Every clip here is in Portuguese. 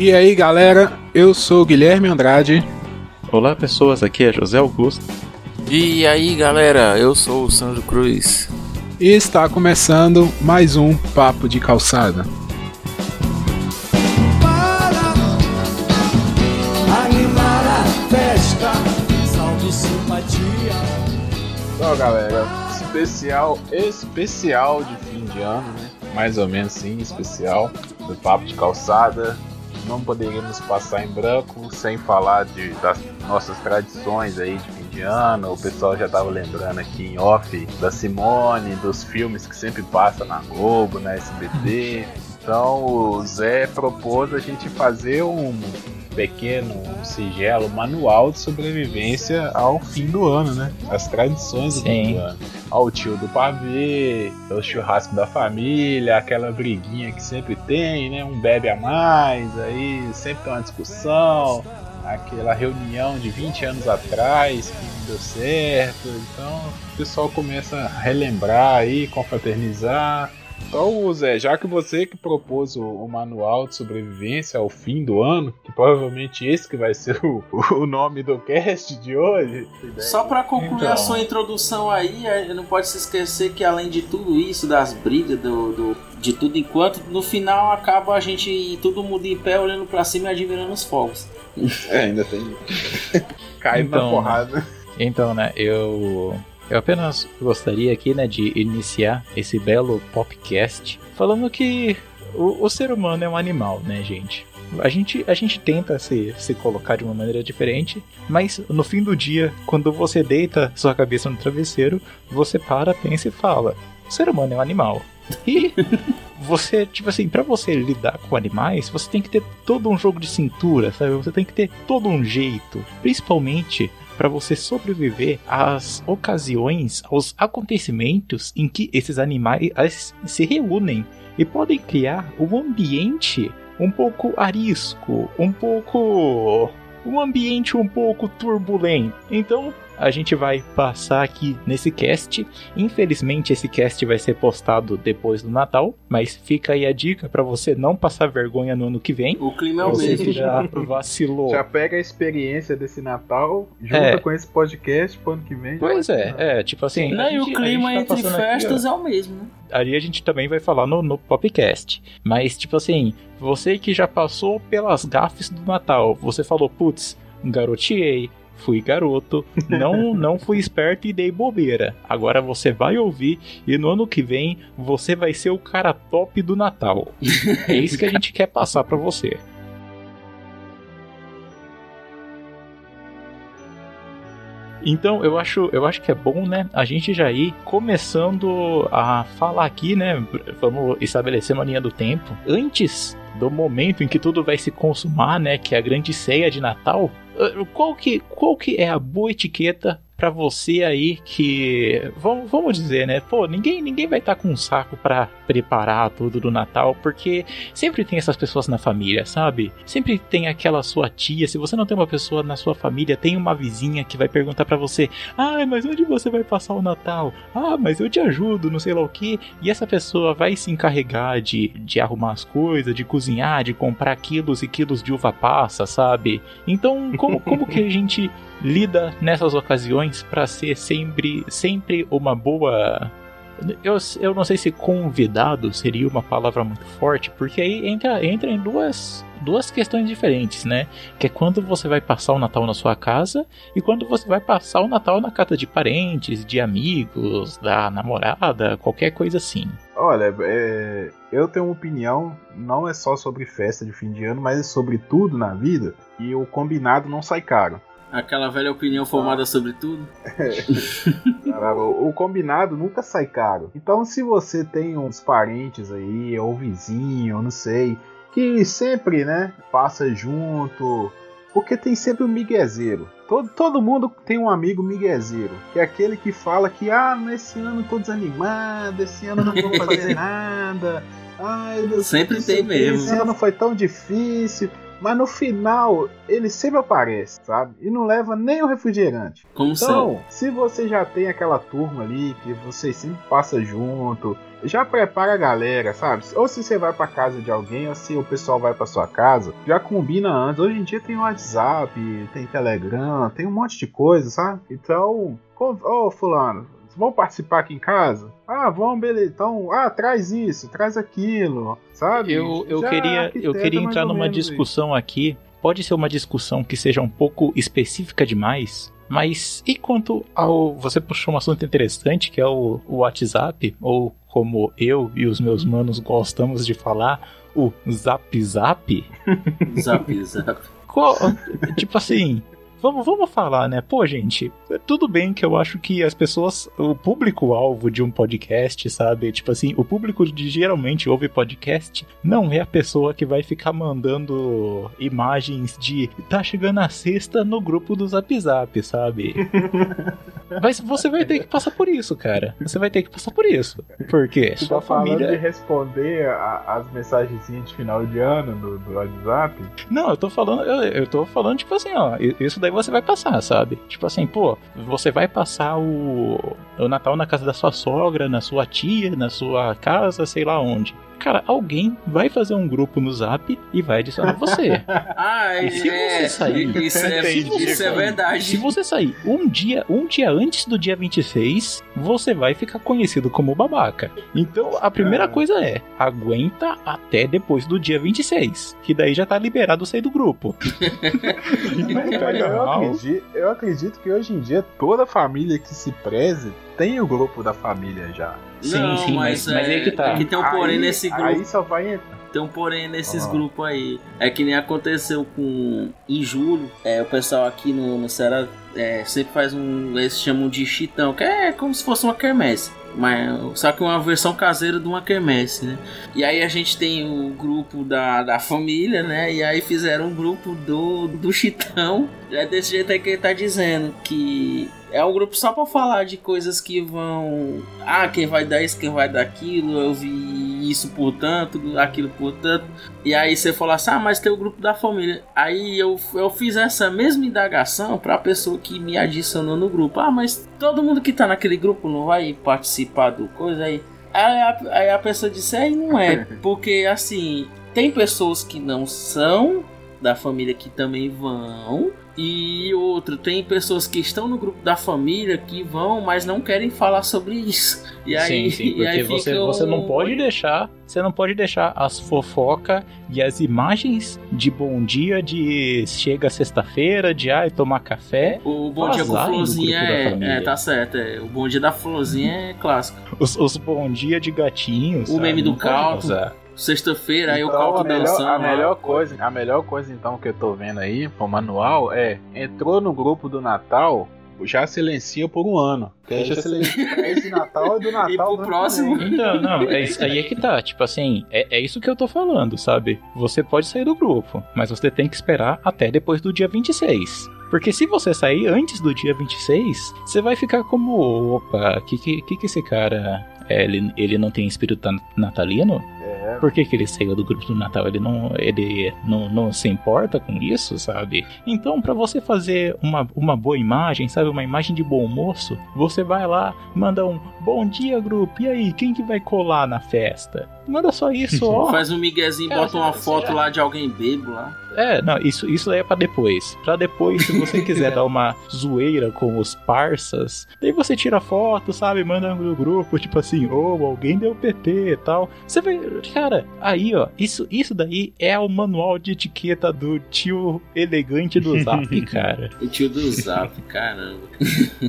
E aí galera, eu sou o Guilherme Andrade. Olá pessoas, aqui é José Augusto. E aí galera, eu sou o Sandro Cruz. E está começando mais um Papo de Calçada. Então galera, especial, especial de fim de ano, né? Mais ou menos sim, especial do Papo de Calçada não poderíamos passar em branco sem falar de, das nossas tradições aí de fim de ano. O pessoal já estava lembrando aqui em off da Simone, dos filmes que sempre passa na Globo, na SBT. Então o Zé propôs a gente fazer um pequeno, um singelo manual de sobrevivência ao fim do ano, né? As tradições do fim do ano. Ao tio do pavê, o churrasco da família, aquela briguinha que sempre tem, né? Um bebe a mais, aí sempre tem uma discussão, aquela reunião de 20 anos atrás que não deu certo. Então o pessoal começa a relembrar aí, confraternizar. Então, Zé, já que você que propôs o, o, manual de sobrevivência ao fim do ano, que provavelmente esse que vai ser o, o nome do cast de hoje. Só para concluir então. a sua introdução aí, é, não pode se esquecer que além de tudo isso, das brigas, do, do de tudo enquanto, no final acaba a gente todo mundo em pé olhando para cima e admirando os fogos. É, ainda tem. Cai então, na porrada. Então, né, eu eu apenas gostaria aqui, né, de iniciar esse belo podcast falando que o, o ser humano é um animal, né, gente? A gente, a gente tenta se, se colocar de uma maneira diferente, mas no fim do dia, quando você deita sua cabeça no travesseiro, você para, pensa e fala: o ser humano é um animal. E você, tipo assim, para você lidar com animais, você tem que ter todo um jogo de cintura, sabe? Você tem que ter todo um jeito. Principalmente para você sobreviver às ocasiões, aos acontecimentos em que esses animais se reúnem e podem criar um ambiente um pouco arisco, um pouco um ambiente um pouco turbulento. Então, a gente vai passar aqui nesse cast. Infelizmente, esse cast vai ser postado depois do Natal, mas fica aí a dica para você não passar vergonha no ano que vem. O clima é o você mesmo. que já vacilou. Já pega a experiência desse Natal, junta é. com esse podcast pro ano que vem. Pois é, é, tipo assim. Não, e o clima tá entre festas aqui, é o mesmo, né? ali a gente também vai falar no, no podcast. Mas, tipo assim, você que já passou pelas gafes do Natal, você falou, putz, garoteei, fui garoto, não não fui esperto e dei bobeira. Agora você vai ouvir e no ano que vem você vai ser o cara top do Natal. É isso que a gente quer passar para você. Então eu acho, eu acho que é bom, né, a gente já ir começando a falar aqui, né, vamos estabelecer uma linha do tempo. Antes do momento em que tudo vai se consumar, né, que é a grande ceia de Natal, qual que, qual que é a boa etiqueta para você aí que vamos, vamos dizer, né? Pô, ninguém ninguém vai estar tá com um saco para preparar tudo do Natal, porque sempre tem essas pessoas na família, sabe? Sempre tem aquela sua tia, se você não tem uma pessoa na sua família, tem uma vizinha que vai perguntar para você: "Ah, mas onde você vai passar o Natal? Ah, mas eu te ajudo, não sei lá o que". E essa pessoa vai se encarregar de, de arrumar as coisas, de cozinhar, de comprar quilos e quilos de uva passa, sabe? Então, como como que a gente lida nessas ocasiões para ser sempre, sempre uma boa. Eu, eu não sei se convidado seria uma palavra muito forte, porque aí entra, entra em duas, duas questões diferentes, né? Que é quando você vai passar o Natal na sua casa e quando você vai passar o Natal na casa de parentes, de amigos, da namorada, qualquer coisa assim. Olha, é, eu tenho uma opinião, não é só sobre festa de fim de ano, mas é sobre tudo na vida, e o combinado não sai caro. Aquela velha opinião formada sobre tudo. o combinado nunca sai caro. Então, se você tem uns parentes aí, ou vizinho, não sei, que sempre, né, passa junto, porque tem sempre um miguezeiro. Todo, todo mundo tem um amigo miguezeiro, que é aquele que fala que, ah, nesse ano tô desanimado, esse ano não vou fazer nada. Ai, sempre tem mesmo. Esse ano foi tão difícil. Mas no final, ele sempre aparece, sabe? E não leva nem o refrigerante. Como então, se você já tem aquela turma ali que vocês sempre passam junto, já prepara a galera, sabe? Ou se você vai pra casa de alguém, ou se o pessoal vai pra sua casa, já combina antes. Hoje em dia tem WhatsApp, tem Telegram, tem um monte de coisa, sabe? Então, ô oh, fulano, vão participar aqui em casa? Ah, vamos, beleza. Então, ah, traz isso, traz aquilo, sabe? Eu, eu queria, eu queria entrar numa discussão isso. aqui. Pode ser uma discussão que seja um pouco específica demais, mas e quanto ao. Você puxou um assunto interessante que é o, o WhatsApp, ou como eu e os meus manos gostamos de falar, o Zap Zap? zap Zap. Qual, tipo assim, Vamos, vamos falar, né? Pô, gente, tudo bem que eu acho que as pessoas, o público-alvo de um podcast, sabe? Tipo assim, o público que geralmente ouve podcast não é a pessoa que vai ficar mandando imagens de tá chegando a sexta no grupo do Zap Zap, sabe? Mas você vai ter que passar por isso, cara. Você vai ter que passar por isso. Porque você sua tá família. de responder a, as mensagens de final de ano do, do WhatsApp? Não, eu tô falando, eu, eu tô falando, tipo assim, ó, isso daí você vai passar, sabe? Tipo assim, pô, você vai passar o, o Natal na casa da sua sogra, na sua tia, na sua casa, sei lá onde cara, alguém vai fazer um grupo no Zap e vai adicionar você. ah, e se é, você sair, isso, é, isso é verdade. Se você sair um dia, um dia antes do dia 26, você vai ficar conhecido como babaca. Então, a primeira ah. coisa é, aguenta até depois do dia 26, que daí já tá liberado sair do grupo. eu, acredito, eu acredito que hoje em dia toda família que se preze tem o grupo da família já. Sim, não, sim, mas, mas, mas é, que tá. É que tem um porém aí, nesse grupo. Aí só vai entrar. Tem um porém nesses uhum. grupos aí. É que nem aconteceu com. Em julho, é, o pessoal aqui no, no Ceará é, sempre faz um. Eles chamam de chitão, que é como se fosse uma quermesse. Mas, só que uma versão caseira de uma quermesse, né? E aí a gente tem o grupo da, da família, né? E aí fizeram um grupo do, do Chitão. É desse jeito aí que ele tá dizendo. Que é um grupo só pra falar de coisas que vão. Ah, quem vai dar isso, quem vai dar aquilo. Eu vi isso por tanto, aquilo por tanto. E aí você falou assim: ah, mas tem o grupo da família. Aí eu, eu fiz essa mesma indagação pra pessoa que me adicionou no grupo. Ah, mas todo mundo que tá naquele grupo não vai participar do coisa aí. Aí a, aí a pessoa disse: aí não é. Porque assim, tem pessoas que não são da família que também vão. E outro, tem pessoas que estão no grupo da família que vão, mas não querem falar sobre isso. E aí, sim, sim, porque você, um... você não pode deixar, você não pode deixar as fofocas e as imagens de bom dia de chega sexta-feira, de ai tomar café. O bom dia com florzinha é, é, tá certo, é, o bom dia da florzinha é clássico. Os, os bom dia de gatinhos. O sabe? meme do caldo sexta-feira, aí então, o caldo dançando. A melhor, coisa, a melhor coisa então que eu tô vendo aí, pro manual, é entrou no grupo do Natal, já silencia por um ano. Que aí já silencia esse Natal e do Natal. e pro próximo. Então, não, é isso, aí é que tá. Tipo assim, é, é isso que eu tô falando, sabe? Você pode sair do grupo, mas você tem que esperar até depois do dia 26. Porque se você sair antes do dia 26, você vai ficar como, opa, que que, que, que esse cara, é, ele, ele não tem espírito natalino? É. Por que, que ele saiu do grupo do Natal? Ele não, ele não, não se importa com isso, sabe? Então, para você fazer uma, uma boa imagem, sabe? Uma imagem de bom moço, você vai lá, manda um bom dia, grupo. E aí, quem que vai colar na festa? Manda só isso, ó. Faz um miguezinho, bota uma foto já... lá de alguém bebo lá. É, não, isso, isso aí é pra depois. Pra depois, se você quiser dar uma zoeira com os parças, daí você tira foto, sabe? Manda no grupo, tipo assim, ô, oh, alguém deu PT e tal. Você vai. Cara, aí, ó, isso, isso daí é o manual de etiqueta do tio elegante do Zap, cara. o tio do Zap, caramba.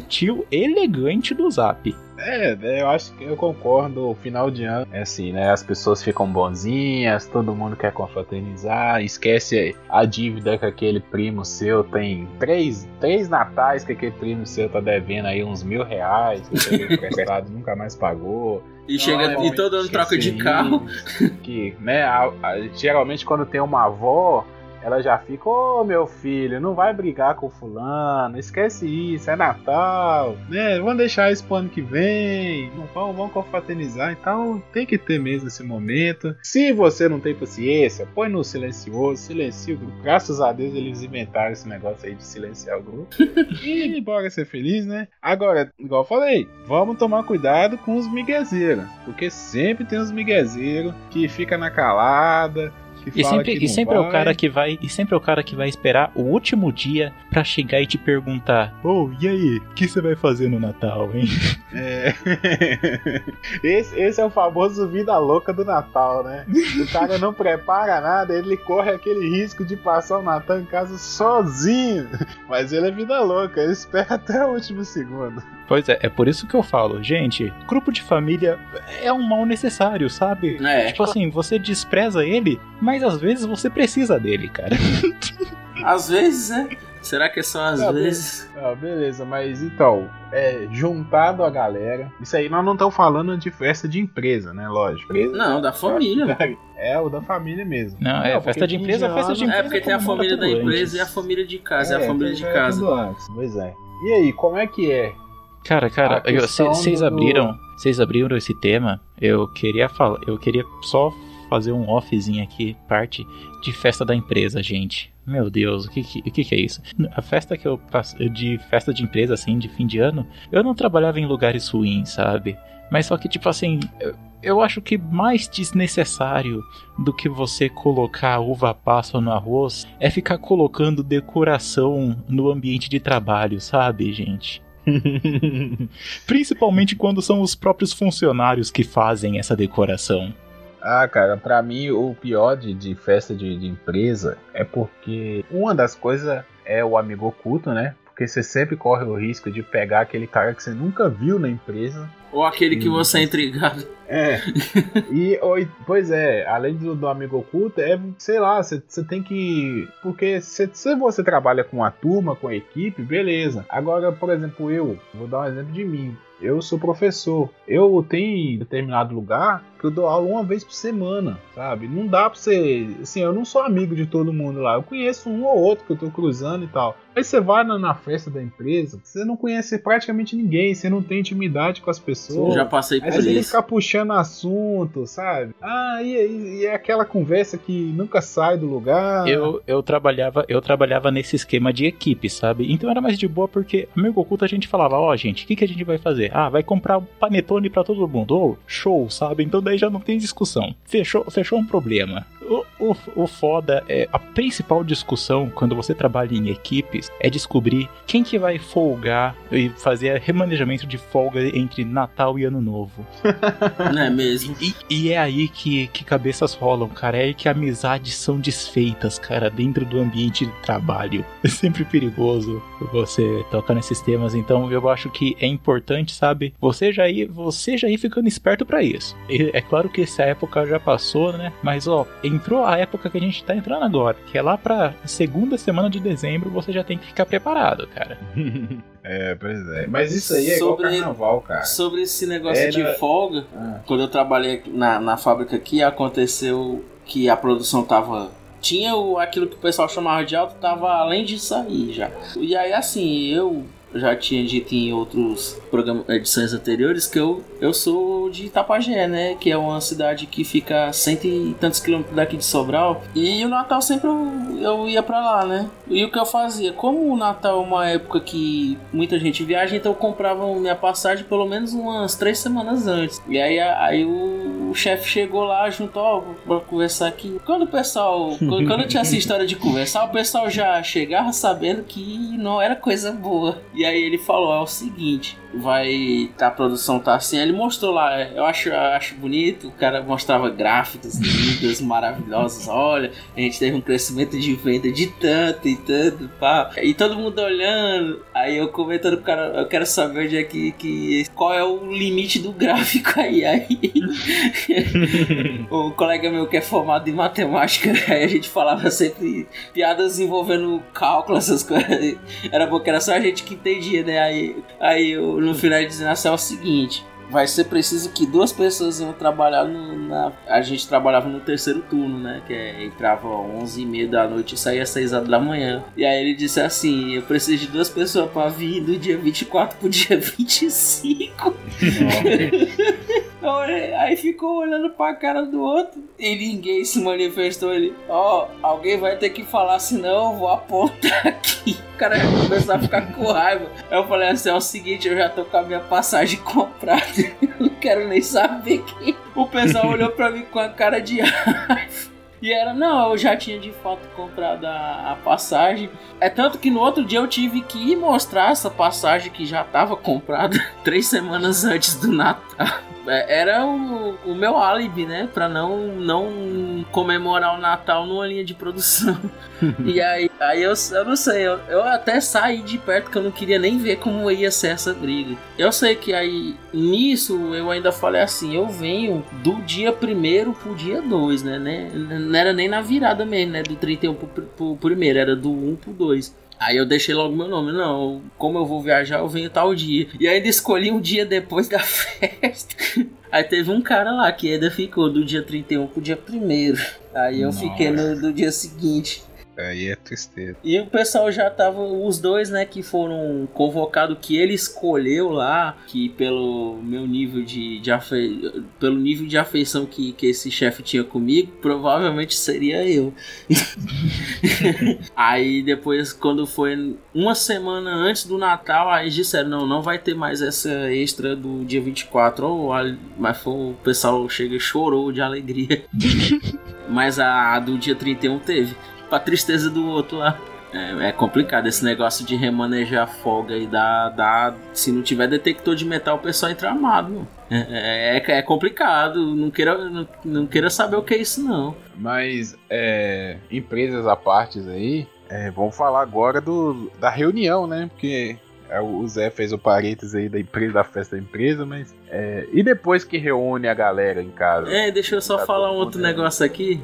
tio elegante do Zap. É, eu acho que eu concordo. O final de ano é assim, né? As pessoas ficam bonzinhas, todo mundo quer confraternizar, esquece a dívida que aquele primo seu tem. Três, três natais que aquele primo seu tá devendo aí uns mil reais, que ele nunca mais pagou. E, então, chega, é, e todo ano troca de carro. Que, né, a, a, geralmente quando tem uma avó ela já fica, ô oh, meu filho, não vai brigar com fulano, esquece isso, é Natal, né? Vamos deixar isso pro ano que vem, não vamos, vamos confraternizar, então tem que ter mesmo esse momento. Se você não tem paciência, põe no silencioso, silencia o grupo. Graças a Deus eles inventaram esse negócio aí de silenciar o grupo. e bora ser feliz, né? Agora, igual eu falei, vamos tomar cuidado com os miguezeiros, porque sempre tem os miguezeiros que fica na calada, e sempre, e sempre é o cara que vai e sempre é o cara que vai esperar o último dia para chegar e te perguntar: "Oh, e aí, o que você vai fazer no Natal, hein?" É. esse, esse é o famoso vida louca do Natal, né? O cara não prepara nada, ele corre aquele risco de passar o Natal em casa sozinho. Mas ele é vida louca, ele espera até o último segundo. Pois é, é por isso que eu falo, gente, grupo de família é um mal necessário, sabe? É. Tipo assim, você despreza ele, mas às vezes você precisa dele, cara. Às vezes, né? Será que é só às ah, vezes? Ah, beleza, mas então, é, juntado a galera. Isso aí nós não estamos falando de festa de empresa, né? Lógico. Não, da família. É, o da família mesmo. Não, é, não, festa de empresa, é festa de empresa. É, porque tem a família da empresa antes. e a família de casa. É, é a família de casa. Pois é. E aí, como é que é Cara, cara, vocês do... abriram, vocês abriram esse tema. Eu queria falar, eu queria só fazer um offzinho aqui, parte de festa da empresa, gente. Meu Deus, o que, que, o que, que é isso? A festa que eu passo de festa de empresa assim, de fim de ano, eu não trabalhava em lugares ruins, sabe? Mas só que tipo assim, eu, eu acho que mais desnecessário do que você colocar uva passa no arroz é ficar colocando decoração no ambiente de trabalho, sabe, gente? Principalmente quando são os próprios funcionários que fazem essa decoração. Ah, cara, para mim o pior de, de festa de, de, empresa é porque uma das coisas é o amigo oculto, né? Porque você sempre corre o risco de pegar aquele cara que você nunca viu na empresa ou aquele que você é intrigado. É. E, ou, pois é, além do, do amigo oculto, é, sei lá, você tem que. Porque se, se você trabalha com a turma, com a equipe, beleza. Agora, por exemplo, eu, vou dar um exemplo de mim. Eu sou professor. Eu tenho determinado lugar que eu dou aula uma vez por semana, sabe? Não dá pra você. Assim, eu não sou amigo de todo mundo lá. Eu conheço um ou outro que eu tô cruzando e tal. Aí você vai na, na festa da empresa, você não conhece praticamente ninguém, você não tem intimidade com as pessoas. Eu já passei por aí isso. Aí você fica puxando assunto, sabe? Ah, e, e, e é aquela conversa que nunca sai do lugar. Eu, eu trabalhava eu trabalhava nesse esquema de equipe, sabe? Então era mais de boa porque amigo oculto a gente falava, ó, oh, gente, o que, que a gente vai fazer? Ah, vai comprar panetone para todo mundo. Ou oh, show, sabe? Então daí já não tem discussão. Fechou, fechou um problema. O, o, o foda é a principal discussão quando você trabalha em equipes é descobrir quem que vai folgar e fazer remanejamento de folga entre Natal e Ano Novo. Não é mesmo? E, e, é aí que, que cabeças rolam, cara. É aí que amizades são desfeitas, cara, dentro do ambiente de trabalho. É sempre perigoso você tocar nesses temas, então eu acho que é importante, sabe? Você já ir, você já ir ficando esperto para isso. E é claro que essa época já passou, né? Mas ó, entrou a época que a gente tá entrando agora, que é lá pra segunda semana de dezembro, você já tem que ficar preparado, cara. é, pois é. Mas isso aí é sobre, igual carnaval, cara. Sobre esse negócio é, de na... folga, ah. quando eu trabalhei na, na fábrica aqui, aconteceu que a produção tava tinha o, aquilo que o pessoal chamava de alto, tava além de sair já. E aí assim, eu já tinha dito em outros programas, edições anteriores que eu, eu sou de Itapajé, né? Que é uma cidade que fica a cento e tantos quilômetros daqui de Sobral. E o Natal sempre eu, eu ia para lá, né? E o que eu fazia? Como o Natal é uma época que muita gente viaja, então eu comprava minha passagem pelo menos umas três semanas antes. E aí, aí o, o chefe chegou lá junto, ó, pra conversar aqui. Quando o pessoal. quando, quando tinha essa história de conversar, o pessoal já chegava sabendo que não era coisa boa. E aí ele falou: é o seguinte, vai. Tá, a produção tá assim. Ele mostrou lá, eu acho, acho bonito. O cara mostrava gráficos lindos, maravilhosos. Olha, a gente teve um crescimento de venda de tanto e tanto, pá. E todo mundo olhando. Aí eu comentando pro cara, eu quero saber onde é que. que qual é o limite do gráfico aí. Aí o colega meu que é formado em matemática, aí a gente falava sempre piadas envolvendo cálculo, essas coisas. Era bom que era só a gente que entendia, né? Aí, aí no final dizendo assim, é o seguinte. Vai ser preciso que duas pessoas iam trabalhar no, na. A gente trabalhava no terceiro turno, né? Que é, entrava às 11 e meia da noite e saía às 6 horas da manhã. E aí ele disse assim: Eu preciso de duas pessoas pra vir do dia 24 pro dia 25. aí ficou olhando pra cara do outro e ninguém se manifestou. Ele, ó, oh, alguém vai ter que falar, senão eu vou apontar aqui. O cara ia começar a ficar com raiva. Eu falei assim: é o seguinte, eu já tô com a minha passagem comprada. Não quero nem saber quem. O pessoal olhou pra mim com a cara de. E era, não, eu já tinha de fato comprado a, a, passagem. É tanto que no outro dia eu tive que ir mostrar essa passagem que já estava comprada três semanas antes do Natal. É, era o, o meu álibi, né? Pra não, não comemorar o Natal numa linha de produção. e aí, aí eu, eu não sei, eu, eu até saí de perto que eu não queria nem ver como ia ser essa briga. Eu sei que aí, nisso, eu ainda falei assim: eu venho do dia primeiro pro dia 2, né? né? Não era nem na virada mesmo, né? Do 31 pro, pro, pro primeiro, era do 1 pro 2. Aí eu deixei logo meu nome. Não, como eu vou viajar, eu venho tal dia. E ainda escolhi um dia depois da festa. Aí teve um cara lá que ainda ficou do dia 31 pro dia 1 Aí eu Nossa. fiquei no do dia seguinte. Aí é tristeza. E o pessoal já tava, os dois, né, que foram convocados, que ele escolheu lá, que pelo meu nível de, de afe... pelo nível de afeição que, que esse chefe tinha comigo, provavelmente seria eu. aí depois, quando foi uma semana antes do Natal, aí disseram, não, não vai ter mais essa extra do dia 24. Oh, mas foi, o pessoal chega e chorou de alegria. mas a, a do dia 31 teve pra tristeza do outro lá. É, é, complicado esse negócio de remanejar folga e dar, dar. Se não tiver detector de metal, o pessoal entra armado. É, é, é, complicado. Não queira, não, não, queira saber o que é isso, não. Mas, é, empresas à parte aí, é, vamos falar agora do, da reunião, né? Porque é, o Zé fez o parênteses aí da empresa, da festa da empresa, mas. É, e depois que reúne a galera em casa? É, deixa eu só tá falar um outro negócio aqui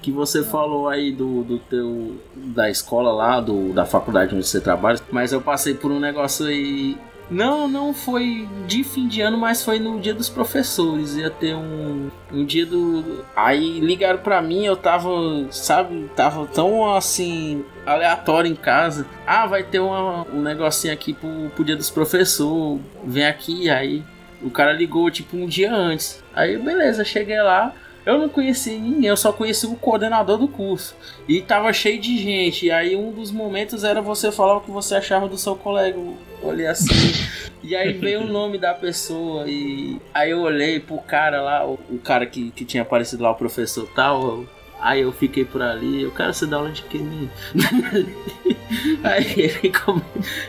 que você falou aí do, do teu da escola lá, do, da faculdade onde você trabalha, mas eu passei por um negócio aí. Não, não foi de fim de ano, mas foi no dia dos professores. Ia ter um, um dia do. Aí ligaram pra mim, eu tava, sabe, tava tão assim, aleatório em casa. Ah, vai ter uma, um negocinho aqui pro, pro dia dos professores. Vem aqui, aí. O cara ligou tipo um dia antes. Aí beleza, cheguei lá. Eu não conheci ninguém, eu só conheci o coordenador do curso. E tava cheio de gente. E aí um dos momentos era você falar o que você achava do seu colega. Eu olhei assim. e aí veio o nome da pessoa. E aí eu olhei pro cara lá, o, o cara que, que tinha aparecido lá, o professor tal. Aí eu fiquei por ali, eu quero você dar aula de quem? aí come...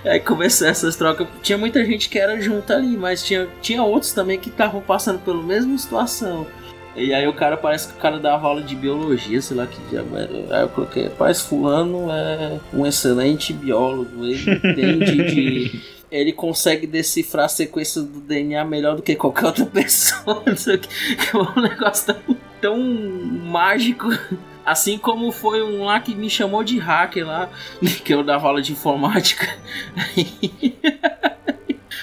aí começou essas trocas. Tinha muita gente que era junto ali, mas tinha, tinha outros também que estavam passando pela mesma situação. E aí o cara parece que o cara dava aula de biologia, sei lá que diabo era. Aí eu coloquei, rapaz, fulano é um excelente biólogo, ele entende de. Ele consegue decifrar a sequência do DNA melhor do que qualquer outra pessoa. É um negócio tão, tão mágico. Assim como foi um lá que me chamou de hacker lá, que eu dava aula de informática.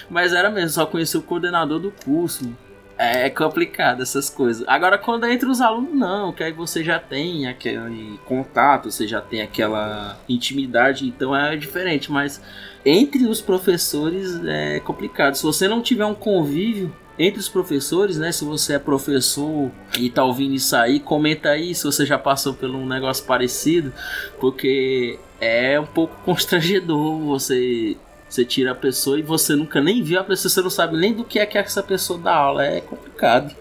Mas era mesmo, só conheci o coordenador do curso. É complicado essas coisas. Agora, quando é entre os alunos, não, que aí você já tem aquele contato, você já tem aquela intimidade, então é diferente. Mas entre os professores é complicado. Se você não tiver um convívio entre os professores, né? Se você é professor e tá ouvindo isso aí, comenta aí se você já passou por um negócio parecido, porque é um pouco constrangedor você você tira a pessoa e você nunca nem viu a pessoa, você não sabe nem do que é que essa pessoa dá aula. É complicado.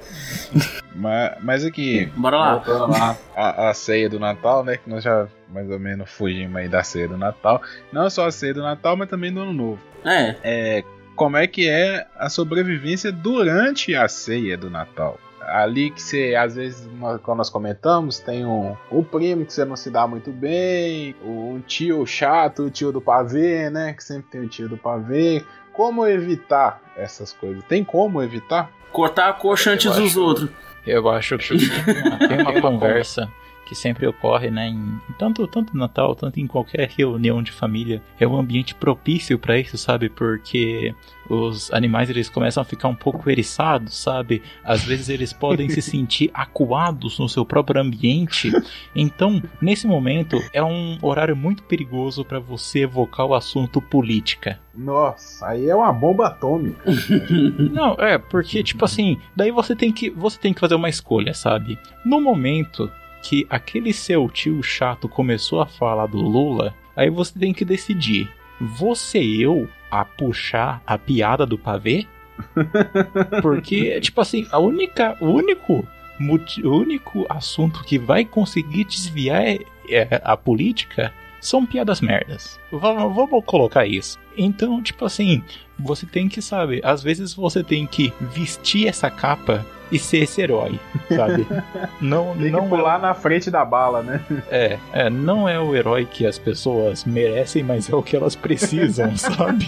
Mas, mas aqui. Bora lá. A, a, ceia do Natal, né? Que nós já mais ou menos fugimos aí da ceia do Natal. Não só a ceia do Natal, mas também do Ano Novo. É. É. Como é que é a sobrevivência durante a ceia do Natal? Ali que você, às vezes, quando nós comentamos, tem um, um primo que você não se dá muito bem, um tio chato, o tio do pavê, né? Que sempre tem o tio do pavê. Como evitar essas coisas? Tem como evitar? Cortar a coxa antes dos outros. Eu acho que tem uma, tem uma conversa que sempre ocorre, né, em tanto tanto Natal, tanto em qualquer reunião de família, é um ambiente propício para isso, sabe? Porque os animais eles começam a ficar um pouco eriçados, sabe? Às vezes eles podem se sentir acuados no seu próprio ambiente. Então, nesse momento, é um horário muito perigoso para você evocar o assunto política. Nossa, aí é uma bomba atômica. Não, é, porque tipo assim, daí você tem que você tem que fazer uma escolha, sabe? No momento que aquele seu tio chato começou a falar do Lula, aí você tem que decidir: você eu a puxar a piada do pavê? Porque, tipo assim, a única, o único, o único assunto que vai conseguir desviar é, é a política são piadas merdas. Vamos, vamos colocar isso. Então, tipo assim, você tem que saber, às vezes você tem que vestir essa capa e ser esse herói, sabe? Não, Tem não que pular é... na frente da bala, né? É, é, não é o herói que as pessoas merecem, mas é o que elas precisam, sabe?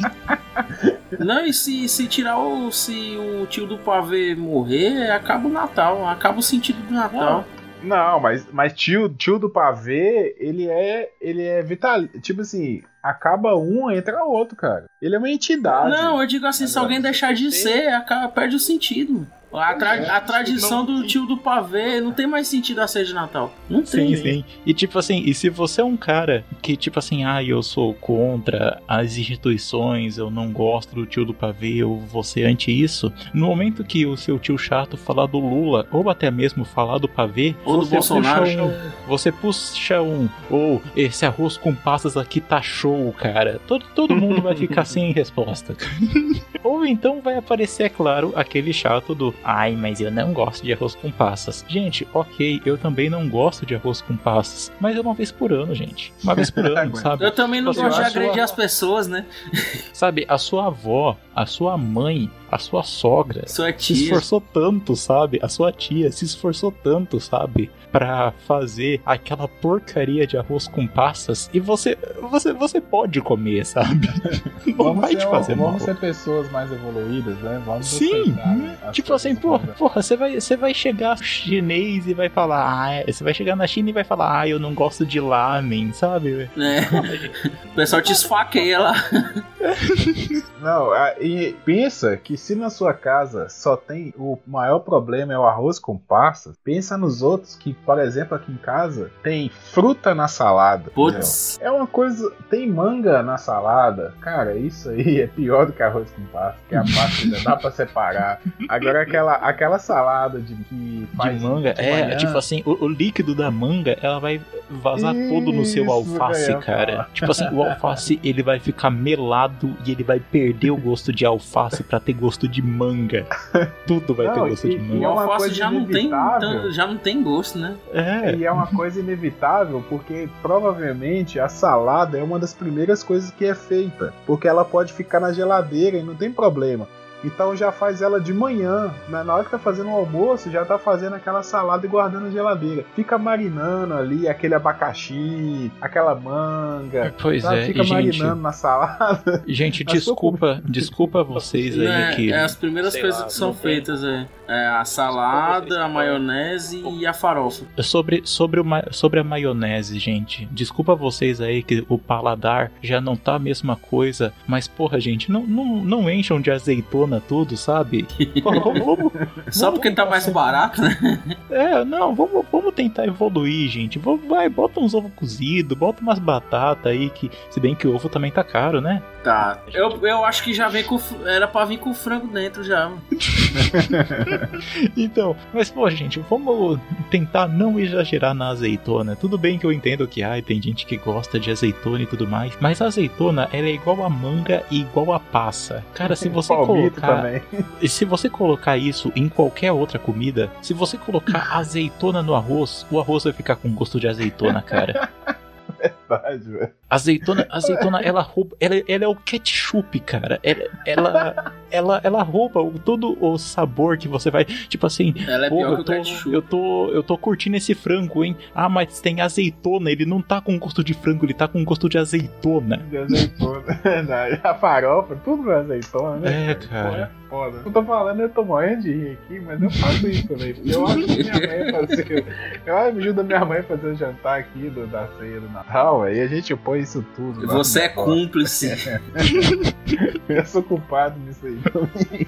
Não, e se, se tirar o. Se o tio do pavê morrer, acaba o Natal, acaba o sentido do Natal. Não, mas, mas tio, tio do pavê, ele é. Ele é vital. Tipo assim, acaba um, entra outro, cara. Ele é uma entidade. Não, eu digo assim, Agora, se alguém deixar de ser, acaba, perde o sentido. A, tra é, a tradição do tio do pavê não tem mais sentido a ser de Natal. Não tem. Sim, sim. E tipo assim, e se você é um cara que, tipo assim, ah, eu sou contra as instituições, eu não gosto do tio do pavê, eu vou ser anti isso, no momento que o seu tio chato falar do Lula, ou até mesmo falar do pavê, ou do Bolsonaro, um, você puxa um, ou oh, esse arroz com passas aqui tá show, cara. Todo, todo mundo vai ficar sem resposta. ou então vai aparecer, é claro, aquele chato do Ai, mas eu não gosto de arroz com passas. Gente, ok, eu também não gosto de arroz com passas. Mas é uma vez por ano, gente. Uma vez por ano, sabe? Eu também não Você gosto de agredir sua... as pessoas, né? sabe, a sua avó, a sua mãe, a sua sogra sua se esforçou tanto, sabe? A sua tia se esforçou tanto, sabe? Pra fazer aquela porcaria de arroz com passas e você você, você pode comer, sabe? Não vamos vai te fazer mal. Vamos ser pessoas mais evoluídas, né? Vamos Sim, tipo assim, porra, porra, você vai, você vai chegar chinês e vai falar, ah, é", você vai chegar na China e vai falar, ah, eu não gosto de lamen, sabe? É. o pessoal te esfaqueia lá. Não, e pensa que se na sua casa só tem o maior problema é o arroz com passas, pensa nos outros que, por exemplo, aqui em casa tem fruta na salada. Putz. É uma coisa, tem manga na salada. Cara, isso aí é pior do que arroz com passas, que a pasta ainda dá para separar. Agora aquela aquela salada de que faz de manga, de é, tipo assim, o, o, líquido da manga, ela vai vazar isso, todo no seu alface, cara. Tipo assim, o alface ele vai ficar melado e ele vai perder o gosto de alface para ter gosto de manga. Tudo vai não, ter gosto e, de manga. E o alface já não, tem, já não tem gosto, né? É. E é uma coisa inevitável porque provavelmente a salada é uma das primeiras coisas que é feita. Porque ela pode ficar na geladeira e não tem problema. Então já faz ela de manhã, né? na hora que tá fazendo o almoço, já tá fazendo aquela salada e guardando na geladeira. Fica marinando ali aquele abacaxi, aquela manga. Pois é, Fica e, marinando gente, na salada. Gente, desculpa, desculpa vocês aí é, que. É as primeiras coisas lá, que são feitas, é, é, a salada, a maionese e a farofa. Sobre, sobre, o, sobre a maionese, gente, desculpa vocês aí que o paladar já não tá a mesma coisa, mas porra, gente, não, não, não encham de azeitona tudo, sabe? vamos, vamos, Só porque tá mais barato, né? É, não, vamos, vamos tentar evoluir, gente. Vamos, vai, bota uns ovos cozidos, bota umas batatas aí, que se bem que o ovo também tá caro, né? Tá. Eu, eu acho que já vem com. Era pra vir com frango dentro já. então, mas pô, gente, vamos tentar não exagerar na azeitona. Tudo bem que eu entendo que ai, tem gente que gosta de azeitona e tudo mais, mas a azeitona ela é igual a manga e igual a passa. Cara, se você colocar. Também. Se você colocar isso em qualquer outra comida, se você colocar azeitona no arroz, o arroz vai ficar com gosto de azeitona, cara. verdade, velho. Azeitona, azeitona, ela rouba. Ela, ela é o ketchup, cara. Ela, ela, ela, ela rouba o, todo o sabor que você vai. Tipo assim, ela é pior eu tô, ketchup. eu tô, eu tô curtindo esse frango, hein? Ah, mas tem azeitona. Ele não tá com gosto de frango, ele tá com gosto de azeitona. De azeitona. Verdade. A farofa, tudo é azeitona, né? É, cara. Pô, é foda. Eu tô falando, eu tô morrendo de rir aqui, mas eu faço isso também. Eu acho que minha mãe fazer. Eu ajudo a minha mãe a fazer o jantar aqui do, da ceia do Natal, aí a gente põe isso tudo. Você é cúmplice. Eu sou culpado nisso aí também.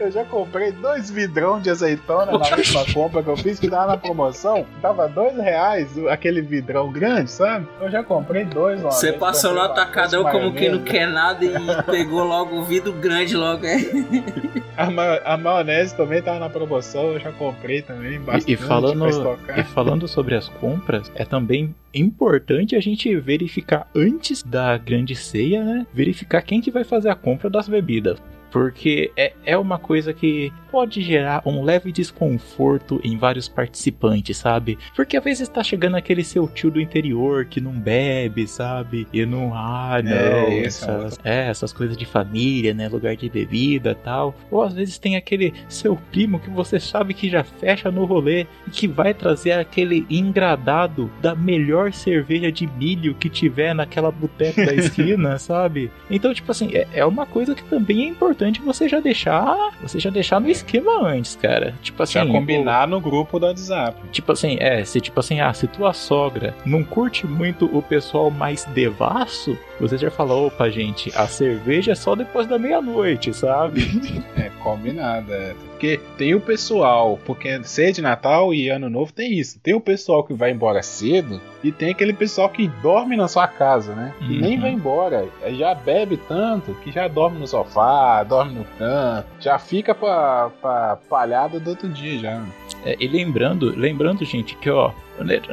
Eu já comprei dois vidrão de azeitona na última compra que eu fiz, que tava na promoção. Tava dois reais aquele vidrão grande, sabe? Eu já comprei dois, Você passou no atacadão como quem não quer nada e pegou logo o vidro grande logo. É. A, ma a maionese também tava na promoção, eu já comprei também. Bastante E, e falando, e falando sobre as compras, é também importante a gente verificar antes da grande ceia, né? Verificar quem que vai fazer a compra das bebidas. Porque é, é uma coisa que pode gerar um leve desconforto em vários participantes, sabe? Porque às vezes tá chegando aquele seu tio do interior que não bebe, sabe? E não, ah, não, É, isso é essas, é, essas coisas de família, né? Lugar de bebida tal. Ou às vezes tem aquele seu primo que você sabe que já fecha no rolê e que vai trazer aquele engradado da melhor cerveja de milho que tiver naquela boteca da esquina, sabe? Então, tipo assim, é, é uma coisa que também é importante você já deixar, você já deixar no esquema antes, cara. Tipo assim, Já combinar no grupo do WhatsApp. Tipo assim, é, se tipo assim, ah, se tua sogra não curte muito o pessoal mais devasso, você já fala, opa, gente, a cerveja é só depois da meia-noite, sabe? É, combinado, é. Porque tem o pessoal, porque ceia de Natal e Ano Novo tem isso. Tem o pessoal que vai embora cedo e tem aquele pessoal que dorme na sua casa, né? Que Uhum. nem vai embora. Aí Já bebe tanto que já dorme no sofá, dorme no canto, já fica pra, pra palhada do outro dia já. É, e lembrando, lembrando, gente, que ó,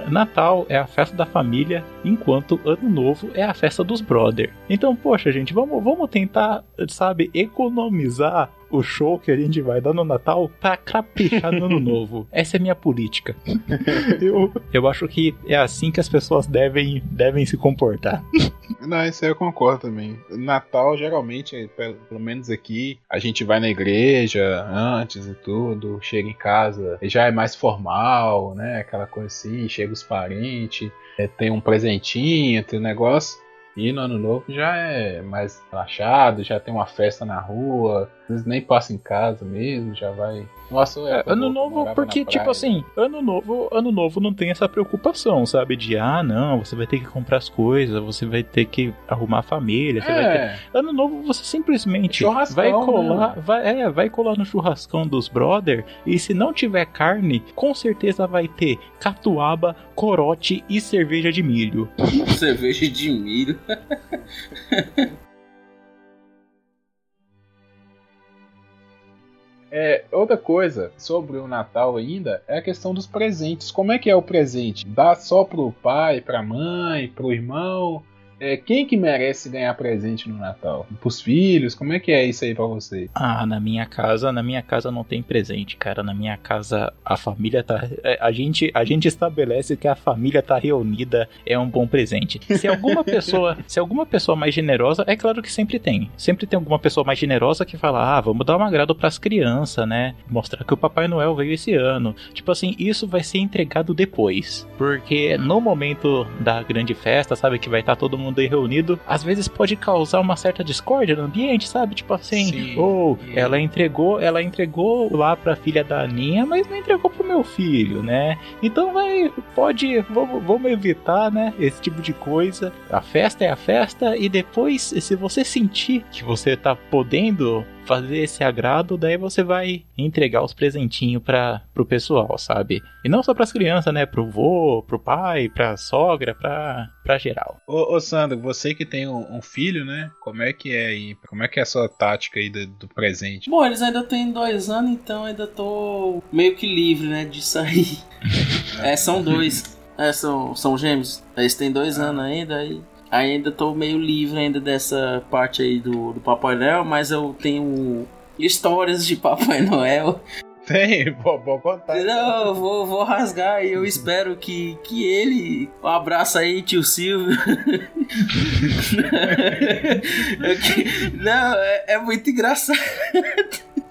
Natal é a festa da família, enquanto Ano Novo é a festa dos brother. Então, poxa, gente, vamos, vamos tentar, sabe, economizar o show que a gente vai dar no Natal pra caprichar no Ano Novo. Essa é minha política. Eu, eu acho que é assim que as pessoas devem, devem se comportar. Não, isso aí eu concordo também. Natal, geralmente, pelo, pelo menos aqui, a gente vai na igreja antes e tudo, chega em casa, já é mais formal, né? Aquela coisa assim, chega os parentes, é, tem um presentinho, tem um negócio. E no ano novo já é mais relaxado, já tem uma festa na rua, às vezes nem passa em casa mesmo, já vai. Nossa, É, ano novo, porque, tipo assim, ano novo, ano novo não tem essa preocupação, sabe? De ah, não, você vai ter que comprar as coisas, você vai ter que arrumar a família, você vai ter É, Ano novo você simplesmente vai colar, né? vai, é, vai colar no churrascão dos brother e se não tiver carne, com certeza vai ter catuaba, corote e cerveja de milho. Cerveja de milho. É, outra coisa sobre o Natal ainda é a questão dos presentes. Como é que é o presente? Dá só pro pai, pra mãe, pro irmão? É, quem que merece ganhar presente no Natal? Pros filhos? Como é que é isso aí pra você? Ah, na minha casa, na minha casa não tem presente, cara. Na minha casa a família tá é, a gente a gente estabelece que a família tá reunida é um bom presente. Se alguma pessoa, se alguma pessoa mais generosa, é claro que sempre tem. Sempre tem alguma pessoa mais generosa que fala: "Ah, vamos dar um agrado pras crianças, né? Mostrar que o Papai Noel veio esse ano". Tipo assim, isso vai ser entregado depois, porque no momento da grande festa, sabe que vai estar todo mundo aí reunido, às vezes pode causar uma certa discórdia no ambiente, sabe? Tipo assim, Sim. ou E- ela entregou, ela entregou lá pra filha da Aninha, mas não entregou pro meu filho, né? Então vai, pode, vamos, vamos evitar, né? Esse tipo de coisa. A festa é a festa e depois, se você sentir que você tá podendo fazer esse agrado, daí você vai entregar os presentinhos para pro pessoal, sabe? E não só pras crianças, né? Pro vô, pro pai, pra sogra, pra, pra geral. Ô, ô Sandro, você que tem um, um filho, né? Como é que é aí? Como é que é a sua tática aí do, do presente? Bom, eles ainda têm dois anos, então ainda tô meio que livre, né, de sair. é, são dois. É, são, são gêmeos. Eles têm dois anos ainda, aí ainda tô meio livre ainda dessa parte aí do, do Papai Noel, mas eu tenho histórias de Papai Noel Tem, vou, vou contar. Não, eu vou, vou rasgar e eu espero que, que ele. Um abraço aí, tio Silvio. Não, é, é muito engraçado.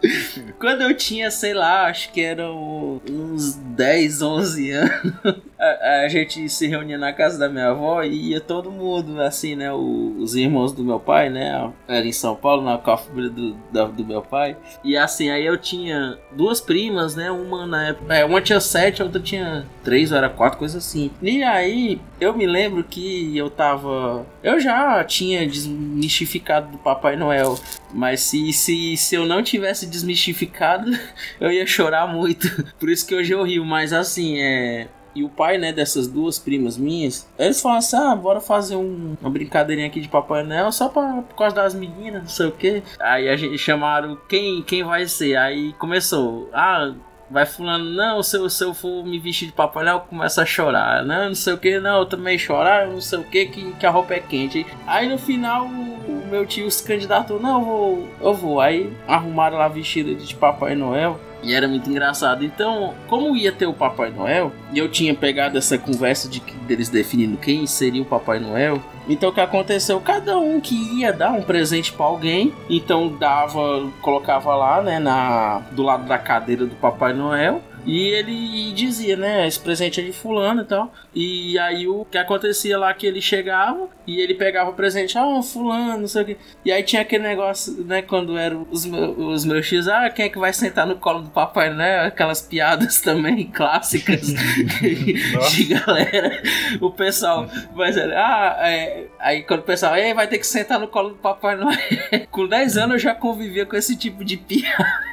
Quando eu tinha, sei lá, acho que eram uns 10, 11 anos, a, a, gente se reunia na casa da minha avó e ia todo mundo, assim, né? O, os irmãos do meu pai, né? Era em São Paulo, na cofre do, do, do, meu pai. E assim, aí eu tinha duas primas, né? Uma na época. É, uma tinha sete, a outra tinha três ou era quatro, coisa assim. E aí eu me lembro que eu tava. Eu já tinha desmistificado do Papai Noel. Mas se, se, se eu não tivesse desmistificado, eu ia chorar muito. Por isso que hoje eu rio. Mas assim, é e o pai, né, dessas duas primas minhas, eles falaram assim: ah, bora fazer um, uma brincadeirinha aqui de Papai Noel só pra, por causa das meninas, não sei o que. Aí a gente chamaram quem, quem vai ser. Aí começou: ah, vai fulano, não, se eu, se eu for me vestir de Papai Noel, começa a chorar, não, não sei o que, não, eu também chorar, não sei o que, que, a roupa é quente. Aí no final o meu tio se candidatou: não, eu vou, eu vou. Aí arrumaram lá vestida de Papai Noel. E era muito engraçado. Então, como ia ter o Papai Noel, e eu tinha pegado essa conversa de que deles definindo quem seria o Papai Noel. Então o que aconteceu? Cada um que ia dar um presente para alguém, então dava, colocava lá, né, na do lado da cadeira do Papai Noel. E ele dizia, né? Esse presente é de fulano e tal. E aí o que acontecia lá que ele chegava e ele pegava o presente, ah, fulano, não sei o que. E aí tinha aquele negócio, né? Quando eram os, meus, os meus X, ah, quem é que vai sentar no colo do papai, né? Aquelas piadas também clássicas de galera. O pessoal, mas ah, é, aí quando o pessoal, ei, vai ter que sentar no colo do papai Noel. com 10 anos eu já convivia com esse tipo de piada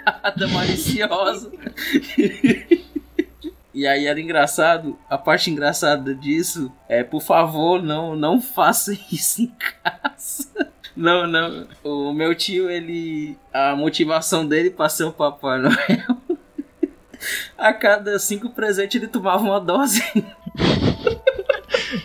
maliciosa. E aí era engraçado, a parte engraçada disso é, por favor, não, não faça isso em casa. Não, não. O meu tio, ele. A motivação dele para ser o Papai Noel. A cada cinco presentes ele tomava uma dose.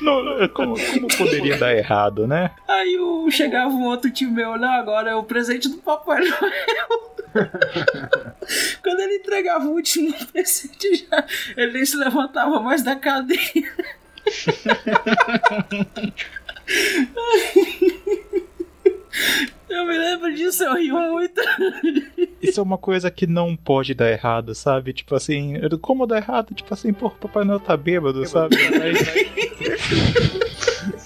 Não, como, como, poderia dar errado, né? Aí o, chegava um outro tio meu, não, agora é o presente do Papai Noel. Quando ele entregava o último presente, já, ele nem se levantava mais da cadeira. Eu me lembro disso, eu rio muito. Isso é uma coisa que não pode dar errado, sabe? Tipo assim, como dar errado? Tipo assim, pô, Papai Noel tá bêbado, sabe?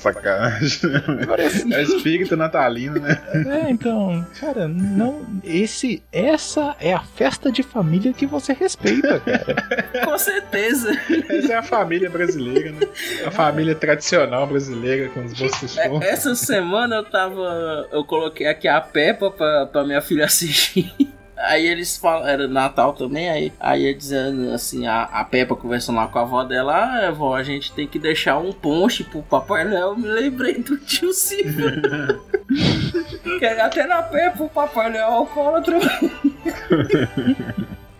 Sacanagem. Parece... É espírito natalino, né? É, então, cara, não. Esse, essa é a festa de família que você respeita, cara. Com certeza. Essa é a família brasileira, né? A família tradicional brasileira com os bolsos é, Essa semana eu tava. Eu coloquei aqui a Peppa pra, pra minha filha assistir. Aí eles falam, era Natal também, aí, aí dizendo assim, a, a Peppa conversando lá com a avó dela, ah, avó, a gente tem que deixar um ponche pro Papai Noel, me lembrei do tio Silvio. que até na Peppa o Papai Noel é alcoólatra.